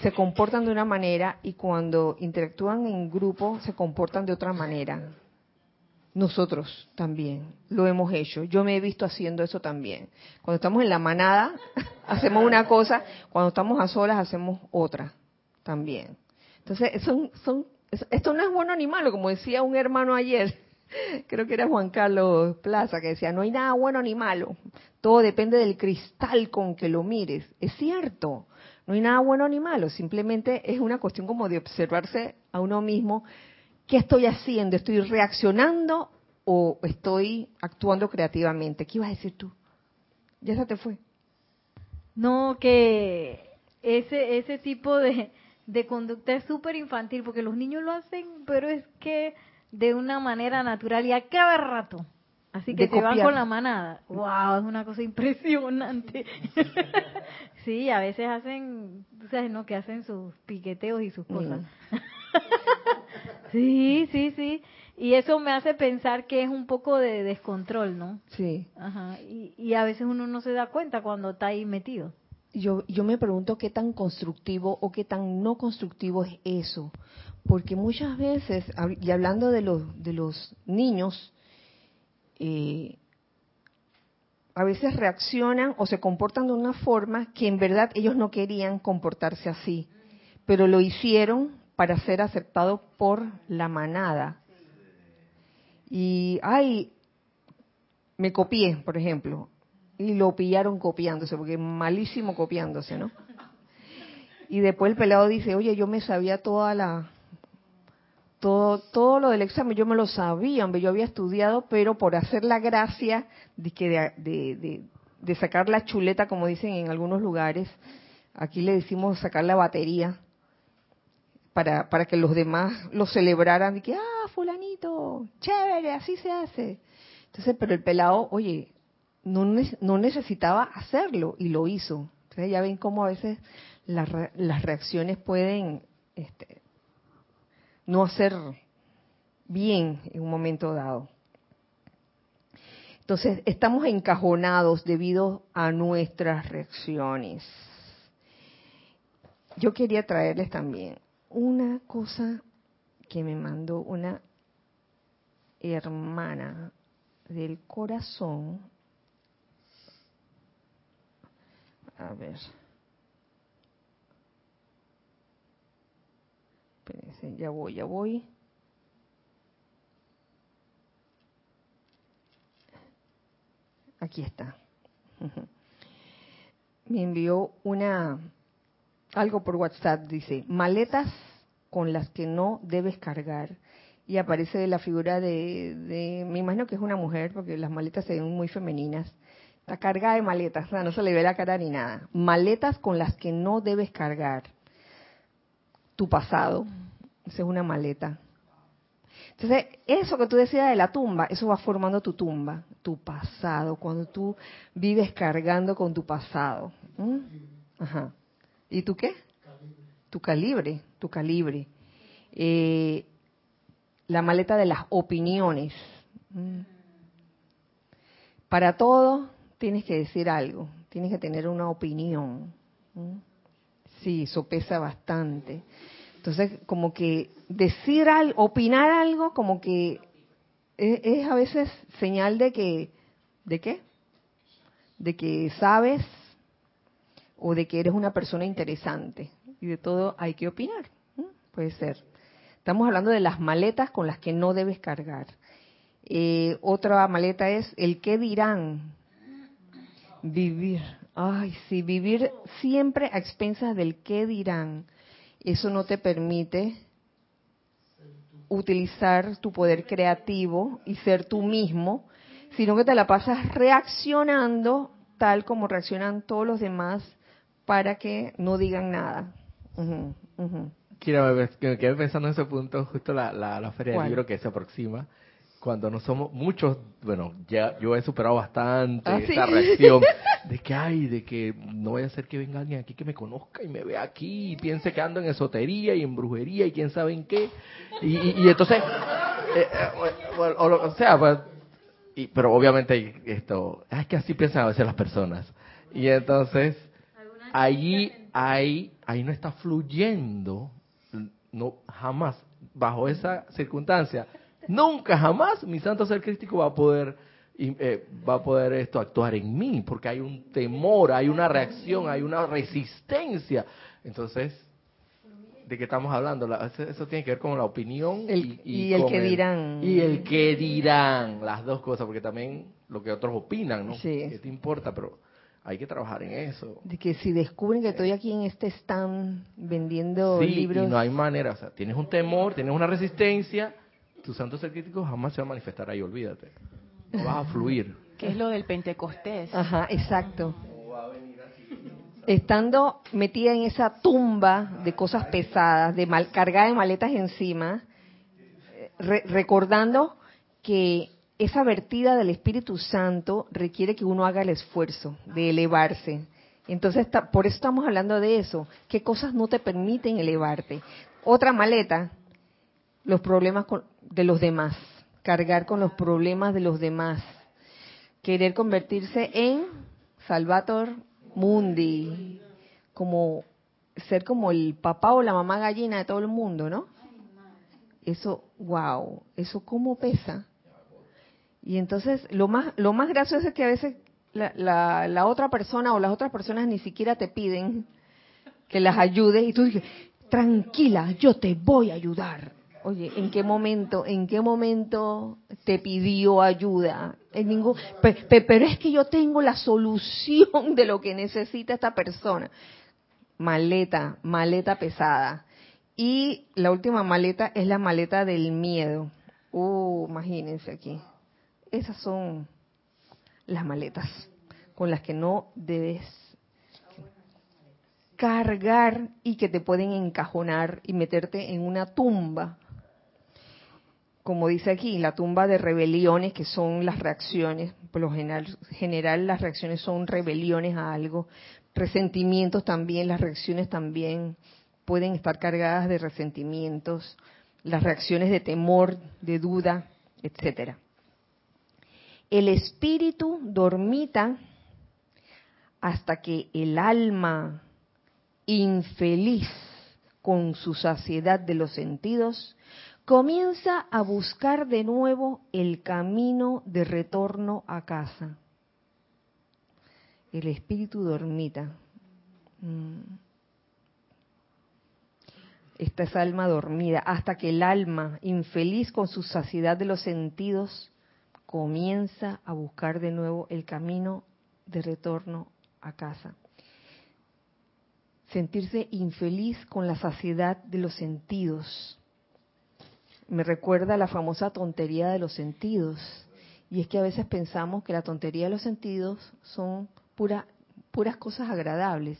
se comportan de una manera y cuando interactúan en grupo se comportan de otra manera. Nosotros también lo hemos hecho. Yo me he visto haciendo eso también. Cuando estamos en la manada hacemos una cosa, cuando estamos a solas hacemos otra también. Entonces, son, son, esto no es bueno ni malo, como decía un hermano ayer, creo que era Juan Carlos Plaza, que decía, no hay nada bueno ni malo, todo depende del cristal con que lo mires. Es cierto, no hay nada bueno ni malo, simplemente es una cuestión como de observarse a uno mismo, ¿qué estoy haciendo? ¿Estoy reaccionando o estoy actuando creativamente? ¿Qué ibas a decir tú? Ya se te fue. No, que ese, ese tipo de, de conducta es súper infantil, porque los niños lo hacen, pero es que de una manera natural y a cada rato. Así que se van con la manada. ¡Wow! Es una cosa impresionante. sí, a veces hacen, tú sabes, ¿no? Que hacen sus piqueteos y sus cosas. sí, sí, sí. Y eso me hace pensar que es un poco de descontrol, ¿no? Sí. Ajá. Y, y a veces uno no se da cuenta cuando está ahí metido. Yo, yo me pregunto qué tan constructivo o qué tan no constructivo es eso. Porque muchas veces, y hablando de los, de los niños, eh, a veces reaccionan o se comportan de una forma que en verdad ellos no querían comportarse así, pero lo hicieron para ser aceptados por la manada. Y, ay, me copié, por ejemplo, y lo pillaron copiándose, porque malísimo copiándose, ¿no? Y después el pelado dice, oye, yo me sabía toda la, todo, todo lo del examen, yo me lo sabía, yo había estudiado, pero por hacer la gracia de, que de, de, de- de sacar la chuleta, como dicen en algunos lugares, aquí le decimos sacar la batería, para, para que los demás lo celebraran, y que, ah, fulanito, chévere, así se hace. Entonces, pero el pelado, oye, no, no necesitaba hacerlo y lo hizo. Entonces ya ven cómo a veces las las reacciones pueden este, no hacer bien en un momento dado. Entonces, estamos encajonados debido a nuestras reacciones. Yo quería traerles también una cosa que me mandó una hermana del corazón. A ver. Espérense, ya voy, ya voy. Aquí está. Me envió una algo por WhatsApp, dice, maletas con las que no debes cargar. Y aparece la figura de, de, me imagino que es una mujer, porque las maletas se ven muy femeninas. Está cargada de maletas, o sea, no se le ve la cara ni nada. Maletas con las que no debes cargar. Tu pasado, esa es una maleta. Entonces, eso que tú decías de la tumba, eso va formando tu tumba, tu pasado, cuando tú vives cargando con tu pasado. ¿Mm? Ajá. ¿Y tú qué? Tu calibre, tu calibre. Eh, la maleta de las opiniones. ¿Mm? Para todo tienes que decir algo, tienes que tener una opinión. Sí, eso pesa bastante. Entonces, como que decir algo, opinar algo, como que es, es, a veces señal de que, ¿de qué? De que sabes o de que eres una persona interesante. Y de todo hay que opinar. Puede ser. Estamos hablando de las maletas con las que no debes cargar. Eh, otra maleta es el qué dirán. Vivir. Ay, sí, vivir siempre a expensas del qué dirán eso no te permite utilizar tu poder creativo y ser tú mismo, sino que te la pasas reaccionando tal como reaccionan todos los demás para que no digan nada. Uh -huh, Quiero me quedé pensando en ese punto, justo la, la, la feria del libro que se aproxima, cuando no somos muchos, bueno, ya yo he superado bastante ¿Ah, esta sí? reacción de que ay, de que no vaya a ser que venga alguien aquí que me conozca y me vea aquí y piense que ando en esotería y en brujería y quién sabe en qué. Y, y, y entonces, eh, eh, o, o, o, sea, pues, y, pero obviamente esto, es que así piensan a veces las personas. Y entonces, allí, ahí, ahí no está fluyendo, no, jamás, bajo esa circunstancia, nunca jamás mi santo ser crístico va a poder eh, va a poder esto actuar en mí porque hay un temor hay una reacción hay una resistencia entonces de qué estamos hablando La, eso, eso, tiene que ver con la opinión el, y, y, y el que el, dirán y el que dirán las dos cosas porque también lo que otros opinan no sí. qué te importa pero hay que trabajar en eso. De que si descubren que estoy aquí en este stand vendiendo sí, libros. Y no hay manera, o sea, tienes un temor, tienes una resistencia, tu santo ser crítico jamás se va a manifestar ahí, olvídate. No vas a fluir. ¿Qué es lo del Pentecostés? Ajá, exacto. Estando metida en esa tumba de cosas pesadas, de mal, cargada de maletas encima, re, recordando que esa vertida del Espíritu Santo requiere que uno haga el esfuerzo de elevarse. Entonces, por eso estamos hablando de eso. ¿Qué cosas no te permiten elevarte? Otra maleta, los problemas con, de los demás. Cargar con los problemas de los demás. Querer convertirse en Salvator Mundi. Como ser como el papá o la mamá gallina de todo el mundo, ¿no? Eso, wow, eso cómo pesa. Y entonces lo más lo más gracioso es que a veces la, la, la, otra persona o las otras personas ni siquiera te piden que las ayudes y tú dices, tranquila, yo te voy a ayudar. Oye, ¿en qué momento, en qué momento te pidió ayuda? En ningún, pero, pero es que yo tengo la solución de lo que necesita esta persona. Maleta, maleta pesada. Y la última maleta es la maleta del miedo. Uh, imagínense aquí. Esas son las maletas con las que no debes cargar y que te pueden encajonar y meterte en una tumba. Como dice aquí, la tumba de rebeliones, que son las reacciones, por lo general, las reacciones son rebeliones a algo, resentimientos también, las reacciones también pueden estar cargadas de resentimientos, las reacciones de temor, de duda, etcétera. El espíritu dormita hasta que el alma infeliz con su saciedad de los sentidos comienza a buscar de nuevo el camino de retorno a casa. El espíritu dormita. Mm. Esta es alma dormida, hasta que el alma, infeliz con su saciedad de los sentidos, comienza a buscar de nuevo el camino de retorno a casa. Sentirse infeliz con la saciedad de los sentidos. Me recuerda la famosa tontería de los sentidos. Y es que a veces pensamos que la tontería de los sentidos son pura, puras cosas agradables.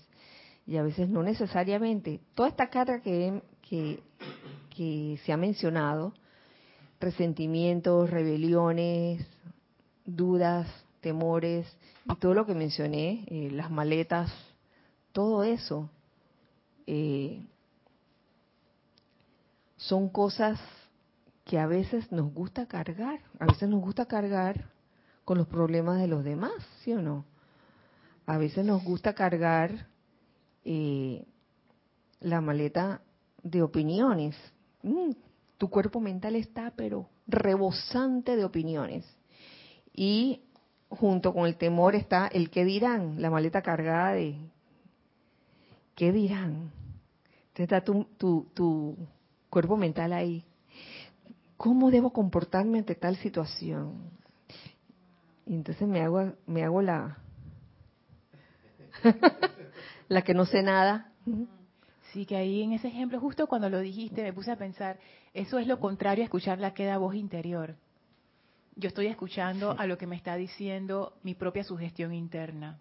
Y a veces no necesariamente. Toda esta carga que se ha mencionado, resentimientos, rebeliones, dudas, temores, y todo lo que mencioné, eh, las maletas, todo eso, eh, son cosas que a veces nos gusta cargar, a veces nos gusta cargar con los problemas de los demás, ¿sí o no? A veces nos gusta cargar eh, la maleta de opiniones. Mm, tu cuerpo mental está, pero rebosante de opiniones. Y junto con el temor está el qué dirán, la maleta cargada de qué dirán. Entonces está tu, tu, tu cuerpo mental ahí. ¿Cómo debo comportarme ante tal situación? Y entonces me hago, me hago la, la que no sé nada. Sí, que ahí en ese ejemplo, justo cuando lo dijiste, me puse a pensar, eso es lo contrario a escuchar la queda voz interior yo estoy escuchando a lo que me está diciendo mi propia sugestión interna.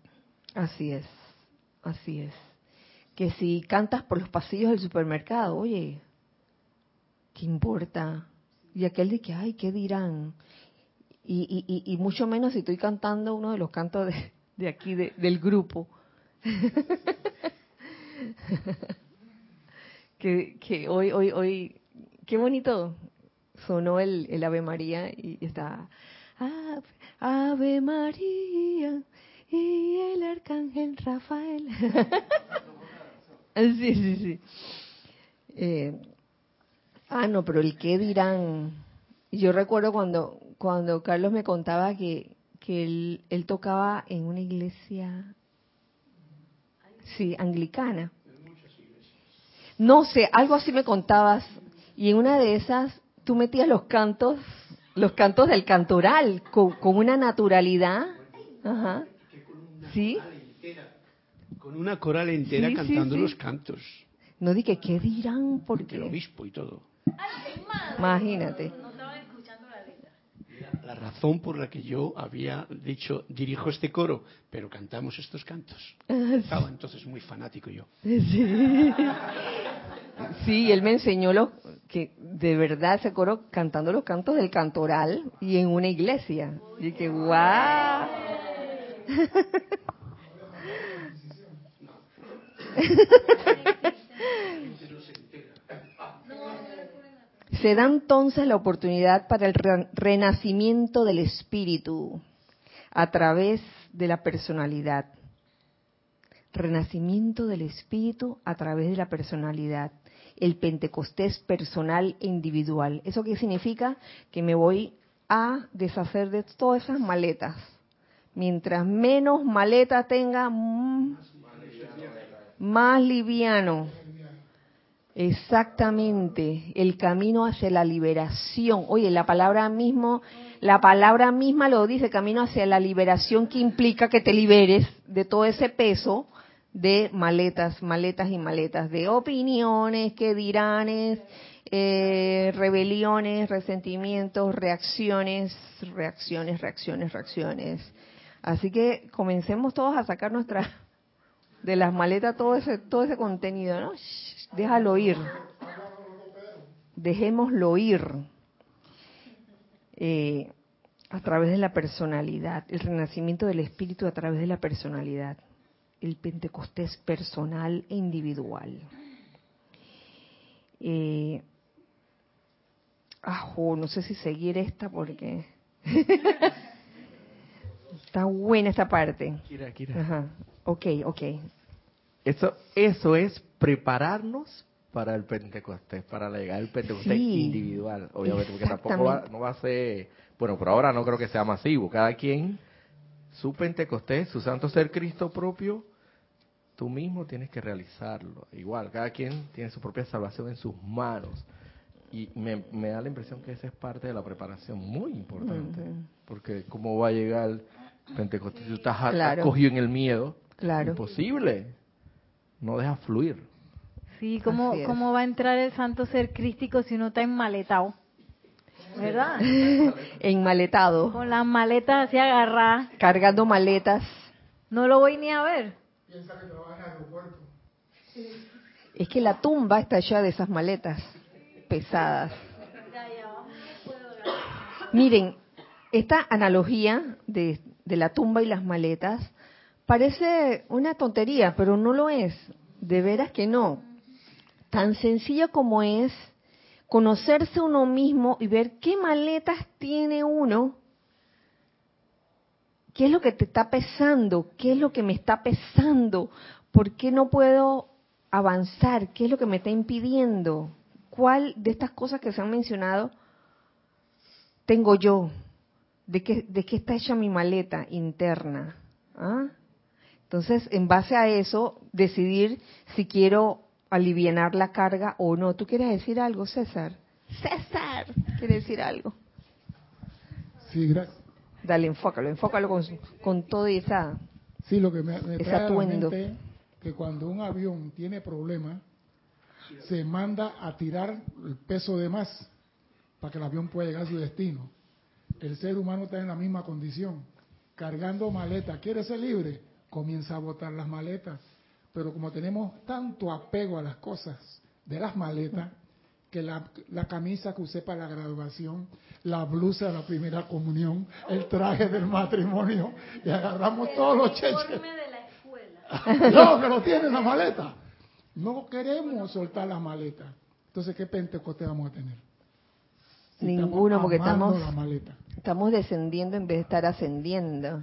Así es, así es. Que si cantas por los pasillos del supermercado, oye, ¿qué importa? Y aquel de que, ay, ¿qué dirán? Y, y, y, mucho menos si estoy cantando uno de los cantos de, de aquí, del grupo. que, que hoy, hoy, hoy, qué bonito sonó el, el Ave María y está Ave, María y el arcángel Rafael. sí, sí, sí. Eh, ah, no, pero el qué dirán. Yo recuerdo cuando cuando Carlos me contaba que, que él, él tocaba en una iglesia, sí, anglicana. No sé, algo así me contabas. Y en una de esas tú metías los cantos, los cantos del cantoral con, una naturalidad. Ajá. ¿Sí? Con una coral entera cantando los cantos. No dije, ¿qué dirán? Porque el obispo y todo. Imagínate. La razón por la que yo había dicho, dirijo este coro, pero cantamos estos cantos. Ah, Estaba entonces muy fanático yo. Sí. Sí, él me enseñó lo que de verdad se coro cantando los cantos del cantoral y en una iglesia. Y que guau. Se da entonces la oportunidad para el renacimiento del espíritu a través de la personalidad. Renacimiento del espíritu a través de la personalidad el Pentecostés personal e individual. ¿Eso qué significa? Que me voy a deshacer de todas esas maletas. Mientras menos maleta tenga, mm, más liviano. Exactamente, el camino hacia la liberación. Oye, la palabra mismo, la palabra misma lo dice, camino hacia la liberación que implica que te liberes de todo ese peso de maletas, maletas y maletas, de opiniones, que diranes, eh, rebeliones, resentimientos, reacciones, reacciones, reacciones, reacciones. Así que comencemos todos a sacar nuestra de las maletas todo ese todo ese contenido, ¿no? Déjalo ir. Dejémoslo ir. eh, a través de la personalidad, el renacimiento del espíritu a través de la personalidad, el Pentecostés personal e individual. Eh, ajo, no sé si seguir esta porque está buena esta parte. Kira, Kira. Ajá. Ok, ok. Eso, eso es prepararnos para el Pentecostés, para la llegada del Pentecostés Sí. individual, obviamente, porque tampoco va, no va a ser, bueno, por ahora no creo que sea masivo, cada quien su Pentecostés, su santo ser Cristo propio, tú mismo tienes que realizarlo. Igual, cada quien tiene su propia salvación en sus manos. Y me, me da la impresión que esa es parte de la preparación muy importante, porque cómo va a llegar el Pentecostés si tú estás Claro. acogido en el miedo, Claro. imposible, no deja fluir. Sí, ¿cómo. ¿cómo va a entrar el santo ser crístico si uno está enmaletado? ¿Verdad? Enmaletado, Con las maletas así agarradas, cargando maletas. no lo voy ni a ver. Es que la tumba está hecha de esas maletas pesadas. Miren, esta analogía de, de la tumba y las maletas parece una tontería, pero no lo es. De veras que no. Tan sencillo como es conocerse uno mismo y ver qué maletas tiene uno, qué es lo que te está pesando, qué es lo que me está pesando, por qué no puedo avanzar, qué es lo que me está impidiendo, cuál de estas cosas que se han mencionado tengo yo, de qué, de qué está hecha mi maleta interna. ¿Ah? Entonces, en base a eso, decidir si quiero alivianar la carga o no. ¿Tú quieres decir algo, César? César, ¿quiere decir algo? Sí, gracias. Dale, enfócalo, enfócalo con, su- con todo y esa... Sí, lo que me, me Ese trae a la atuendo. mente que cuando un avión tiene problemas, se manda a tirar el peso de más para que el avión pueda llegar a su destino. El ser humano está en la misma condición, cargando maletas. ¿Quiere ser libre? Comienza a botar las maletas. Pero como tenemos tanto apego a las cosas de las maletas, que la, la camisa que usé para la graduación, la blusa de la primera comunión, el traje del matrimonio, y agarramos todos los cheches. No, que lo tiene en la maleta. No queremos soltar la maleta. Entonces, ¿qué Pentecostés vamos a tener? Si Ninguno, porque estamos- la maleta. Estamos descendiendo en vez de estar ascendiendo.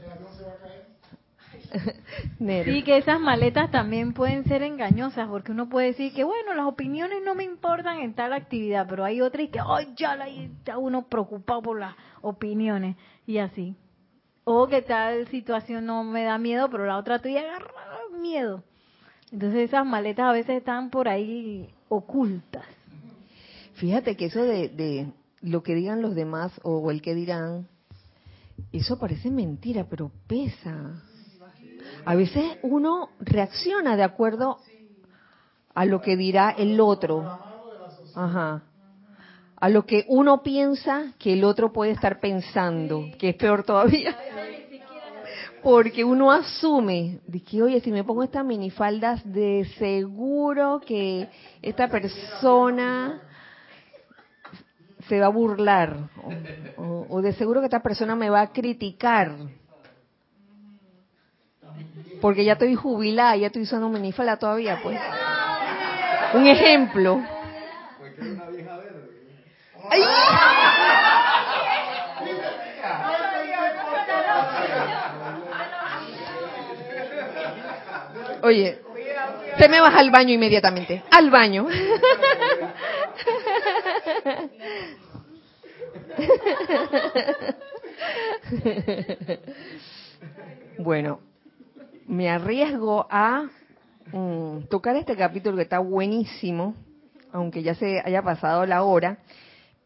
Sí, que esas maletas también pueden ser engañosas, porque uno puede decir que, bueno, las opiniones no me importan en tal actividad, pero hay otras que, ay, ya la- está uno preocupado por las opiniones, y así. O que tal situación no me da miedo, pero la otra estoy agarrada miedo. Entonces esas maletas a veces están por ahí ocultas. Fíjate que eso de, de lo que digan los demás o el que dirán, eso parece mentira, pero pesa. A veces uno reacciona de acuerdo a lo que dirá el otro. Ajá. A lo que uno piensa que el otro puede estar pensando, que es peor todavía. Porque uno asume de que, oye, si me pongo estas minifaldas, de seguro que esta persona se va a burlar. O, o- o de seguro que esta persona me va a criticar. Porque ya estoy jubilada, ya estoy usando minifalda todavía, pues. Un ejemplo. Oye, te me vas al baño inmediatamente. Al baño. Bueno, me arriesgo a mm, tocar este capítulo que está buenísimo, aunque ya se haya pasado la hora,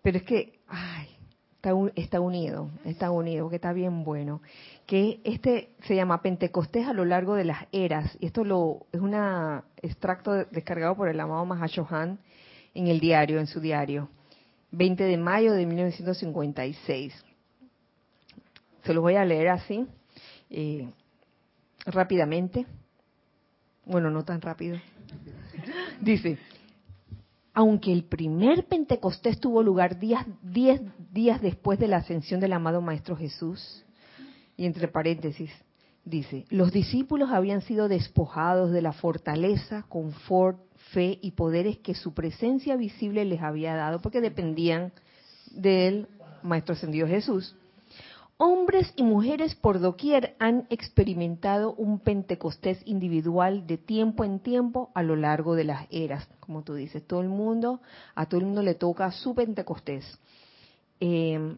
pero es que, ay, está, un- está unido, está unido, que está bien bueno. Que este se llama Pentecostés a lo largo de las eras, y esto lo es un extracto de- descargado por el amado Mahashohan en el diario, en su diario, 20 de mayo de 1956. Se los voy a leer así, eh, rápidamente. Bueno, no tan rápido. Dice, aunque el primer Pentecostés tuvo lugar días, diez días después de la ascensión del amado Maestro Jesús, y entre paréntesis, dice, los discípulos habían sido despojados de la fortaleza, confort, fe y poderes que su presencia visible les había dado, porque dependían del Maestro Ascendido Jesús. Hombres y mujeres por doquier han experimentado un Pentecostés individual de tiempo en tiempo a lo largo de las eras, como tú dices. Todo el mundo, a todo el mundo le toca su Pentecostés. Eh,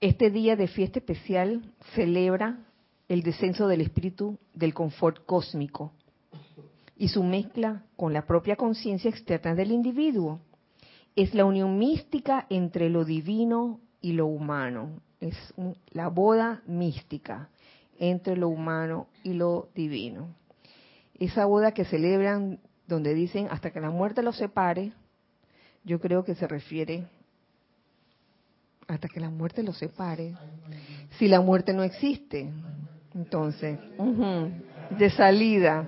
este día de fiesta especial celebra el descenso del espíritu del confort cósmico y su mezcla con la propia conciencia externa del individuo es la unión mística entre lo divino y lo humano. Es la boda mística entre lo humano y lo divino. Esa boda que celebran donde dicen hasta que la muerte los separe, yo creo que se refiere hasta que la muerte los separe. Si la muerte no existe, entonces, de salida.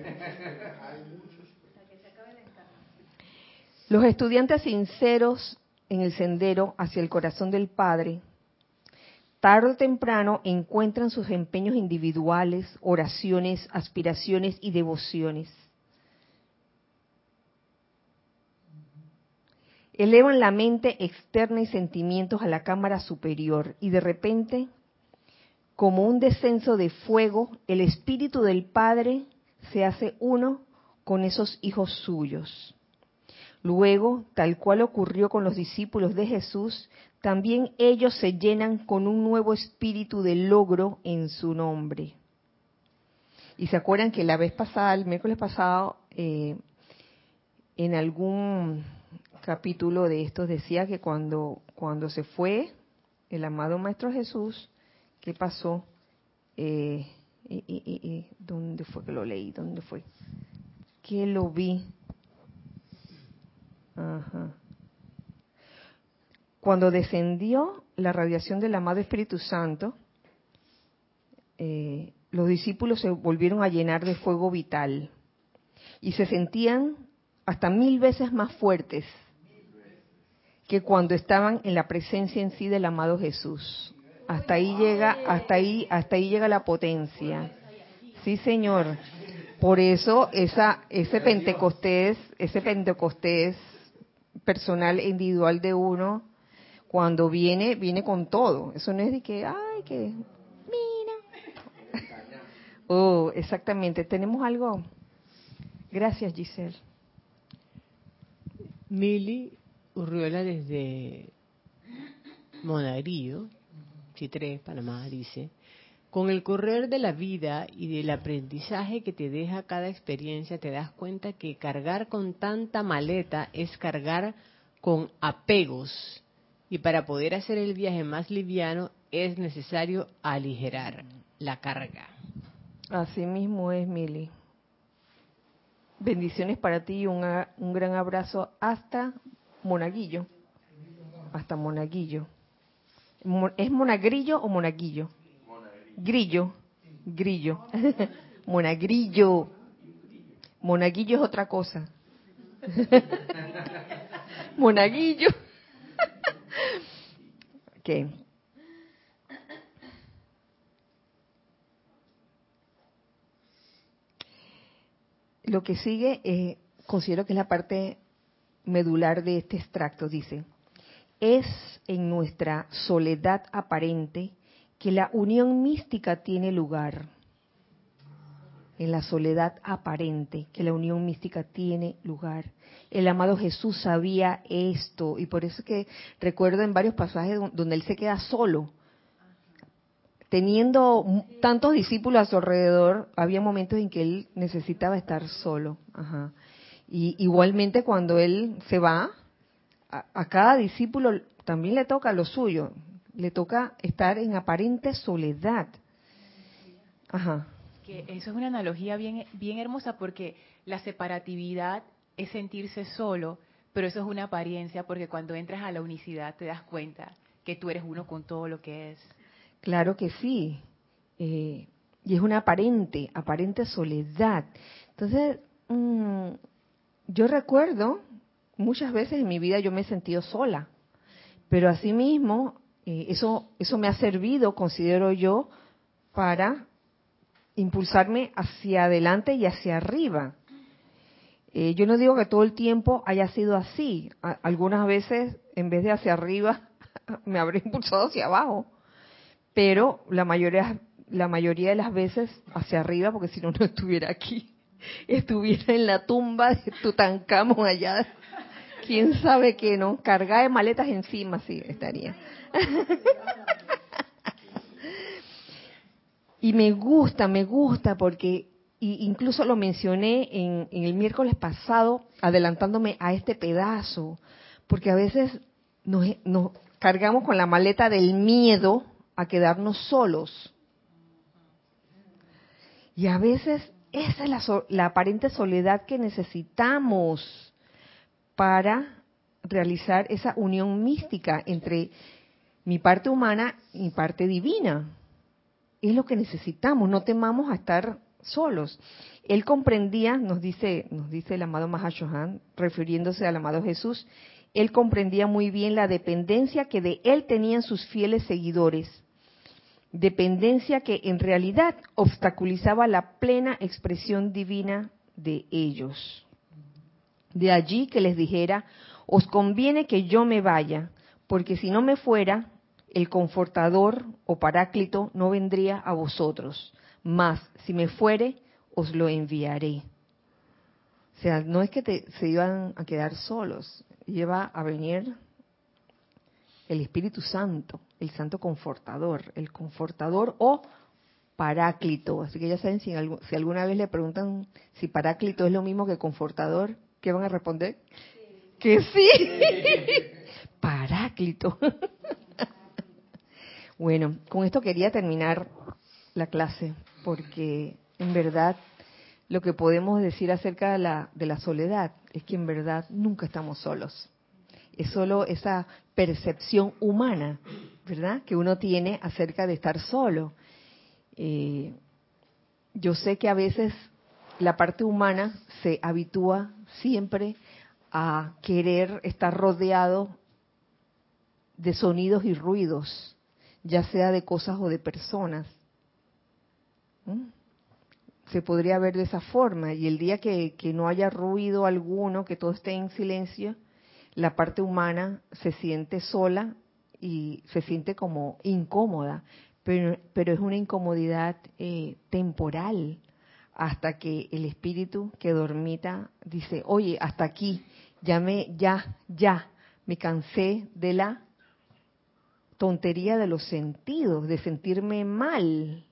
Los estudiantes sinceros en el sendero hacia el corazón del Padre, tarde o temprano encuentran sus empeños individuales, oraciones, aspiraciones y devociones. Elevan la mente externa y sentimientos a la cámara superior y de repente, como un descenso de fuego, el Espíritu del Padre se hace uno con esos hijos suyos. Luego, tal cual ocurrió con los discípulos de Jesús, también ellos se llenan con un nuevo espíritu de logro en su nombre. Y se acuerdan que la vez pasada, el miércoles pasado, eh, en algún capítulo de estos decía que cuando, cuando se fue el amado Maestro Jesús, ¿qué pasó? Eh, ¿Dónde fue que lo leí? ¿Dónde fue? Que lo vi cuando descendió la radiación del amado Espíritu Santo, eh, los discípulos se volvieron a llenar de fuego vital y se sentían hasta mil veces más fuertes que cuando estaban en la presencia en sí del amado Jesús. Hasta ahí llega, hasta ahí, hasta ahí llega la potencia. Sí, Señor. Por eso esa, ese Pentecostés, ese Pentecostés personal e individual de uno, cuando viene, viene con todo. Eso no es de que, ay, que, mira. oh, exactamente. ¿Tenemos algo? Gracias, Giselle. Mili Urriola desde Monagrillo, Chitré, Panamá, dice, con el correr de la vida y del aprendizaje que te deja cada experiencia, te das cuenta que cargar con tanta maleta es cargar con apegos. Y para poder hacer el viaje más liviano es necesario aligerar la carga. Así mismo es, Mili. Bendiciones para ti y un, un gran abrazo hasta Monaguillo. Hasta Monaguillo. ¿Es Monagrillo o Monaguillo? Grillo, grillo. Monagrillo. Monaguillo es otra cosa. Monaguillo. ok. Lo que sigue, eh, considero que es la parte medular de este extracto. Dice, es en nuestra soledad aparente que la unión mística tiene lugar. En la soledad aparente, que la unión mística tiene lugar. El amado Jesús sabía esto y por eso que recuerdo en varios pasajes donde él se queda solo. Teniendo tantos discípulos a su alrededor, había momentos en que él necesitaba estar solo. Y igualmente cuando él se va, a, a cada discípulo también le toca lo suyo le toca estar en aparente soledad. Ajá. Que eso es una analogía bien, bien hermosa porque la separatividad es sentirse solo, pero eso es una apariencia porque cuando entras a la unicidad te das cuenta que tú eres uno con todo lo que es. Claro que sí. Eh, y es una aparente, aparente soledad. Entonces, mm, yo recuerdo muchas veces en mi vida yo me he sentido sola, pero asimismo eso, eso me ha servido, considero yo, para impulsarme hacia adelante y hacia arriba. Eh, yo no digo que todo el tiempo haya sido así. algunas veces, en vez de hacia arriba, me habré impulsado hacia abajo. Pero la mayoría, la mayoría de las veces hacia arriba, porque si no, no estuviera aquí. Estuviera en la tumba de Tutankamón allá. Quién sabe qué, ¿no? Cargada de maletas encima, sí, estaría. y me gusta, me gusta porque incluso lo mencioné en, el miércoles pasado, adelantándome a este pedazo, porque a veces nos, cargamos con la maleta del miedo a quedarnos solos. Y a veces esa es la aparente soledad que necesitamos para realizar esa unión mística entre mi parte humana y mi parte divina es lo que necesitamos, no temamos a estar solos. Él comprendía, nos dice, nos dice el amado Mahashohan, refiriéndose al amado Jesús, él comprendía muy bien la dependencia que de él tenían sus fieles seguidores, dependencia que en realidad obstaculizaba la plena expresión divina de ellos. De allí que les dijera, os conviene que yo me vaya, porque si no me fuera, el confortador o paráclito no vendría a vosotros, mas si me fuere, os lo enviaré. O sea, no es que se iban a quedar solos, lleva a venir el Espíritu Santo, el Santo Confortador, el Confortador o Paráclito. Así que ya saben, si, si alguna vez le preguntan si Paráclito es lo mismo que Confortador, ¿qué van a responder? Que sí. Paráclito. Bueno, con esto quería terminar la clase, porque en verdad lo que podemos decir acerca de la, de la soledad es que en verdad nunca estamos solos. Es solo esa percepción humana, ¿verdad?, que uno tiene acerca de estar solo. Eh, yo sé que a veces la parte humana se habitúa siempre a querer estar rodeado de sonidos y ruidos ya sea de cosas o de personas. Se podría ver de esa forma y el día que, no haya ruido alguno, que todo esté en silencio, la parte humana se siente sola y se siente como incómoda, pero, pero es una incomodidad eh, temporal hasta que el espíritu que dormita dice, oye, hasta aquí, ya me, ya, ya, me cansé de la tontería de los sentidos, de sentirme mal.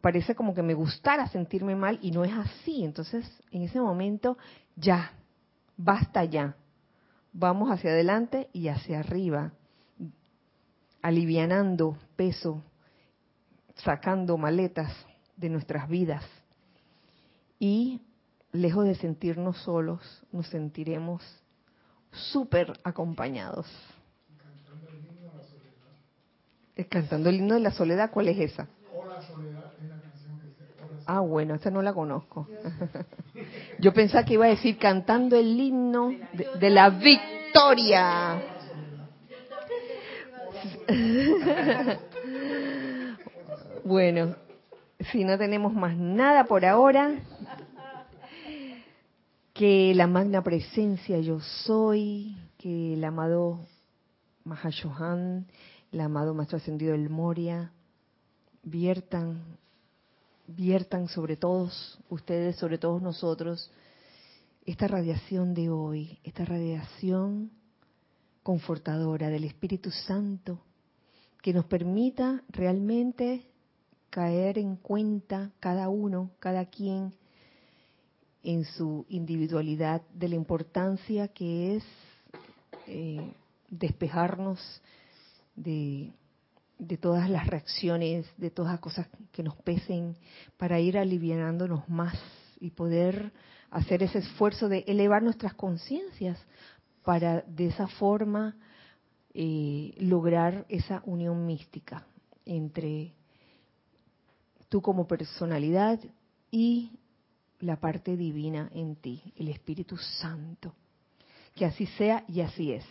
Parece como que me gustara sentirme mal y no es así. Entonces, en ese momento, ya, basta ya. Vamos hacia adelante y hacia arriba, alivianando peso, sacando maletas de nuestras vidas. Y lejos de sentirnos solos, nos sentiremos súper acompañados. Cantando el himno de la soledad, ¿cuál es esa? Ah, bueno, esa no la conozco. Yo pensaba que iba a decir cantando el himno de, la victoria. Bueno, si no tenemos más nada por ahora, que la magna presencia yo soy, que el amado Mahashohan el amado Maestro Ascendido del Moria, viertan, viertan sobre todos ustedes, sobre todos nosotros, esta radiación de hoy, esta radiación confortadora del Espíritu Santo, que nos permita realmente caer en cuenta cada uno, cada quien, en su individualidad, de la importancia que es eh, despejarnos de, todas las reacciones, de todas las cosas que nos pesen, para ir aliviándonos más y poder hacer ese esfuerzo de elevar nuestras conciencias para de esa forma eh, lograr esa unión mística entre tú como personalidad y la parte divina en ti, el Espíritu Santo. Que así sea y así es.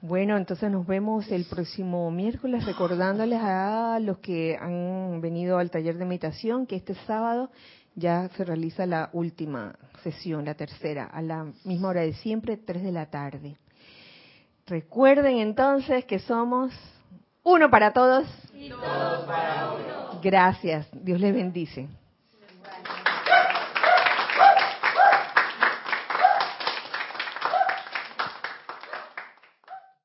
Bueno, entonces nos vemos el próximo miércoles recordándoles a los que han venido al taller de meditación que este sábado ya se realiza la última sesión, la tercera, a la misma hora de siempre, 3 de la tarde. Recuerden entonces que somos uno para todos y todos para uno. Gracias. Dios les bendice.